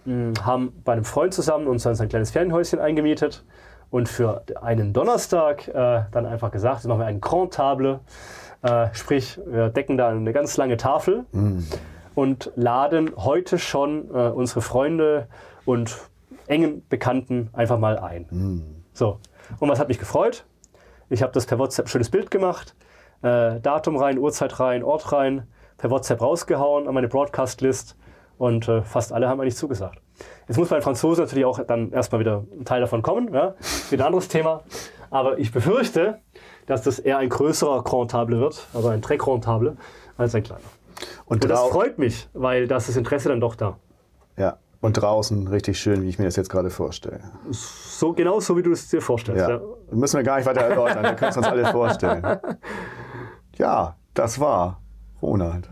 Speaker 3: Mm, Haben bei einem Freund zusammen uns dann ein kleines Ferienhäuschen eingemietet und für einen Donnerstag äh, dann einfach gesagt, jetzt machen wir einen Grand Table, äh, sprich, wir decken da eine ganz lange Tafel und laden heute schon äh, unsere Freunde und engen Bekannten einfach mal ein. So, und was hat mich gefreut? Ich habe das per WhatsApp ein schönes Bild gemacht, äh, Datum rein, Uhrzeit rein, Ort rein, per WhatsApp rausgehauen an meine Broadcast-List und äh, fast alle haben eigentlich zugesagt. Jetzt muss mein Franzose natürlich auch dann erstmal wieder ein Teil davon kommen, ja? wieder ein anderes Thema. Aber ich befürchte, dass das eher ein größerer Grand Table wird, also ein Très Grand Table, als ein kleiner.
Speaker 2: Und,
Speaker 3: Und das freut mich, weil das ist das Interesse dann doch da.
Speaker 2: ja. und draußen richtig schön, wie ich mir das jetzt gerade vorstelle.
Speaker 3: So genau so, wie du es dir vorstellst.
Speaker 2: Ja.
Speaker 3: Ja.
Speaker 2: Müssen wir gar nicht weiter erläutern, wir können es uns alle vorstellen. Ja, das war Ronald.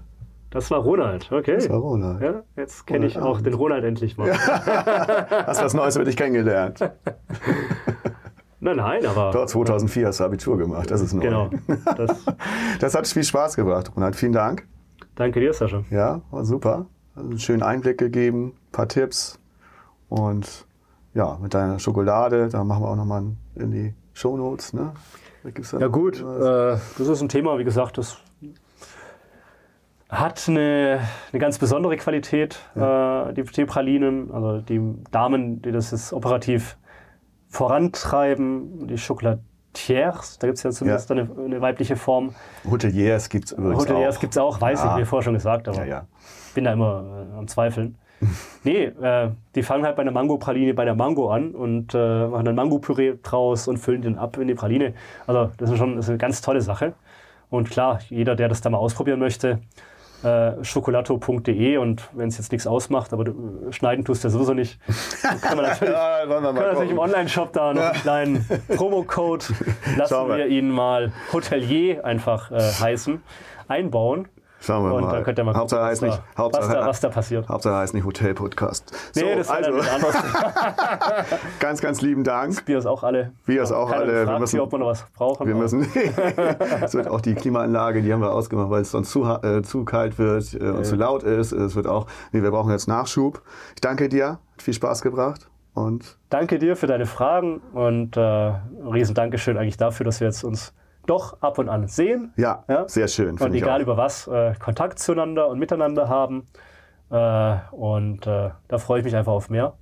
Speaker 3: Das war Ronald, okay.
Speaker 2: Das war Ronald.
Speaker 3: Ja, jetzt kenne ich auch den Ronald endlich mal.
Speaker 2: Hast was Neues über dich kennengelernt.
Speaker 3: Nein, nein, aber.
Speaker 2: Dort 2004 hast du Abitur gemacht, das ist neu.
Speaker 3: Genau. Das,
Speaker 2: Das hat viel Spaß gebracht, Ronald. Vielen Dank.
Speaker 3: danke dir, Sascha.
Speaker 2: Ja, war super. Also einen schönen Einblick gegeben, ein paar Tipps. Und ja, mit deiner Schokolade, da machen wir auch nochmal in die Shownotes. Ne?
Speaker 3: Ja, gut. Äh, das ist ein Thema, wie gesagt, das hat eine, eine ganz besondere Qualität, äh, die, die Pralinen. Also die Damen, die das jetzt operativ vorantreiben, die Chocolatiers, da gibt es ja zumindest
Speaker 2: Ja.
Speaker 3: Eine, eine weibliche Form.
Speaker 2: Hoteliers gibt es übrigens
Speaker 3: Hoteliers
Speaker 2: auch.
Speaker 3: gibt es auch, weiß
Speaker 2: Ja.
Speaker 3: ich, wie vorher schon gesagt, aber
Speaker 2: Ja, ja.
Speaker 3: bin da immer äh, am Zweifeln. nee, äh, die fangen halt bei einer Mango-Praline bei der Mango an und äh, machen dann Mango-Püree draus und füllen den ab in die Praline. Also das ist schon das ist eine ganz tolle Sache. Und klar, jeder, der das da mal ausprobieren möchte, äh, schokolato.de und wenn es jetzt nichts ausmacht, aber du, äh, schneiden tust du ja sowieso nicht, dann kann man natürlich,
Speaker 2: Ja,
Speaker 3: kann man natürlich im. Online-Shop da noch einen kleinen Promo-Code, lassen
Speaker 2: wir.
Speaker 3: wir ihn mal Hotelier einfach äh, heißen, einbauen.
Speaker 2: Schauen wir
Speaker 3: Und
Speaker 2: mal.
Speaker 3: dann könnt ihr mal
Speaker 2: Hauptsache
Speaker 3: gucken,
Speaker 2: heißt
Speaker 3: was,
Speaker 2: nicht,
Speaker 3: da,
Speaker 2: Hauptsache,
Speaker 3: was, da, was da passiert.
Speaker 2: Hauptsache heißt nicht Hotel-Podcast. So,
Speaker 3: Nee, das ist
Speaker 2: also,
Speaker 3: also, anderes.
Speaker 2: ganz, ganz lieben Dank.
Speaker 3: Bier ist auch alle.
Speaker 2: Bier ist auch alle. Wir müssen-
Speaker 3: hier, ob wir noch was brauchen.
Speaker 2: Wir müssen, es wird auch die Klimaanlage, die haben wir ausgemacht, weil es sonst zu, äh, zu kalt wird äh, und zu laut ist. Es wird auch, nee, wir brauchen jetzt Nachschub. Ich danke dir, hat viel Spaß gebracht und
Speaker 3: Danke dir für deine Fragen und äh, ein riesen Dankeschön eigentlich dafür, dass wir jetzt uns doch ab und an sehen.
Speaker 2: ja,
Speaker 3: Ja.
Speaker 2: sehr schön.
Speaker 3: Und egal
Speaker 2: auch.
Speaker 3: über was, äh, Kontakt zueinander und miteinander haben. Äh, und äh, da freue ich mich einfach auf mehr.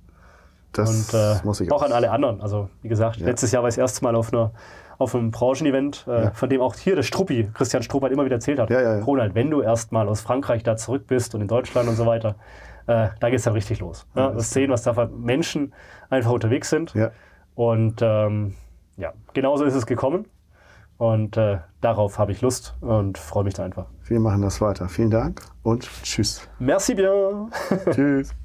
Speaker 2: Das
Speaker 3: Und äh,
Speaker 2: muss ich
Speaker 3: auch an alle anderen. Also wie gesagt,
Speaker 2: Ja.
Speaker 3: letztes Jahr war ich das erste Mal auf, einer, auf einem Branchenevent, äh,
Speaker 2: Ja.
Speaker 3: von dem auch hier der Struppi, Christian Strupp, immer wieder erzählt hat. Ronald, wenn du erst mal aus Frankreich da zurück bist und in Deutschland und so weiter, äh, da geht es dann richtig los. Ja, das sehen, was da für Menschen einfach unterwegs sind. Und ähm, ja, genauso ist es gekommen. Und äh, darauf habe ich Lust und freue mich da einfach.
Speaker 2: wir machen das weiter. Vielen Dank und tschüss.
Speaker 3: Merci bien.
Speaker 2: tschüss.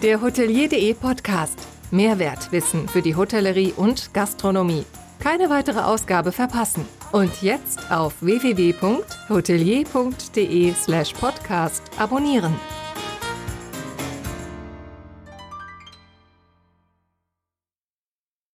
Speaker 1: Der Hotelier.de Podcast. Mehrwertwissen für die Hotellerie und Gastronomie. Keine weitere Ausgabe verpassen. Und jetzt auf www.hotelier.de slash podcast abonnieren.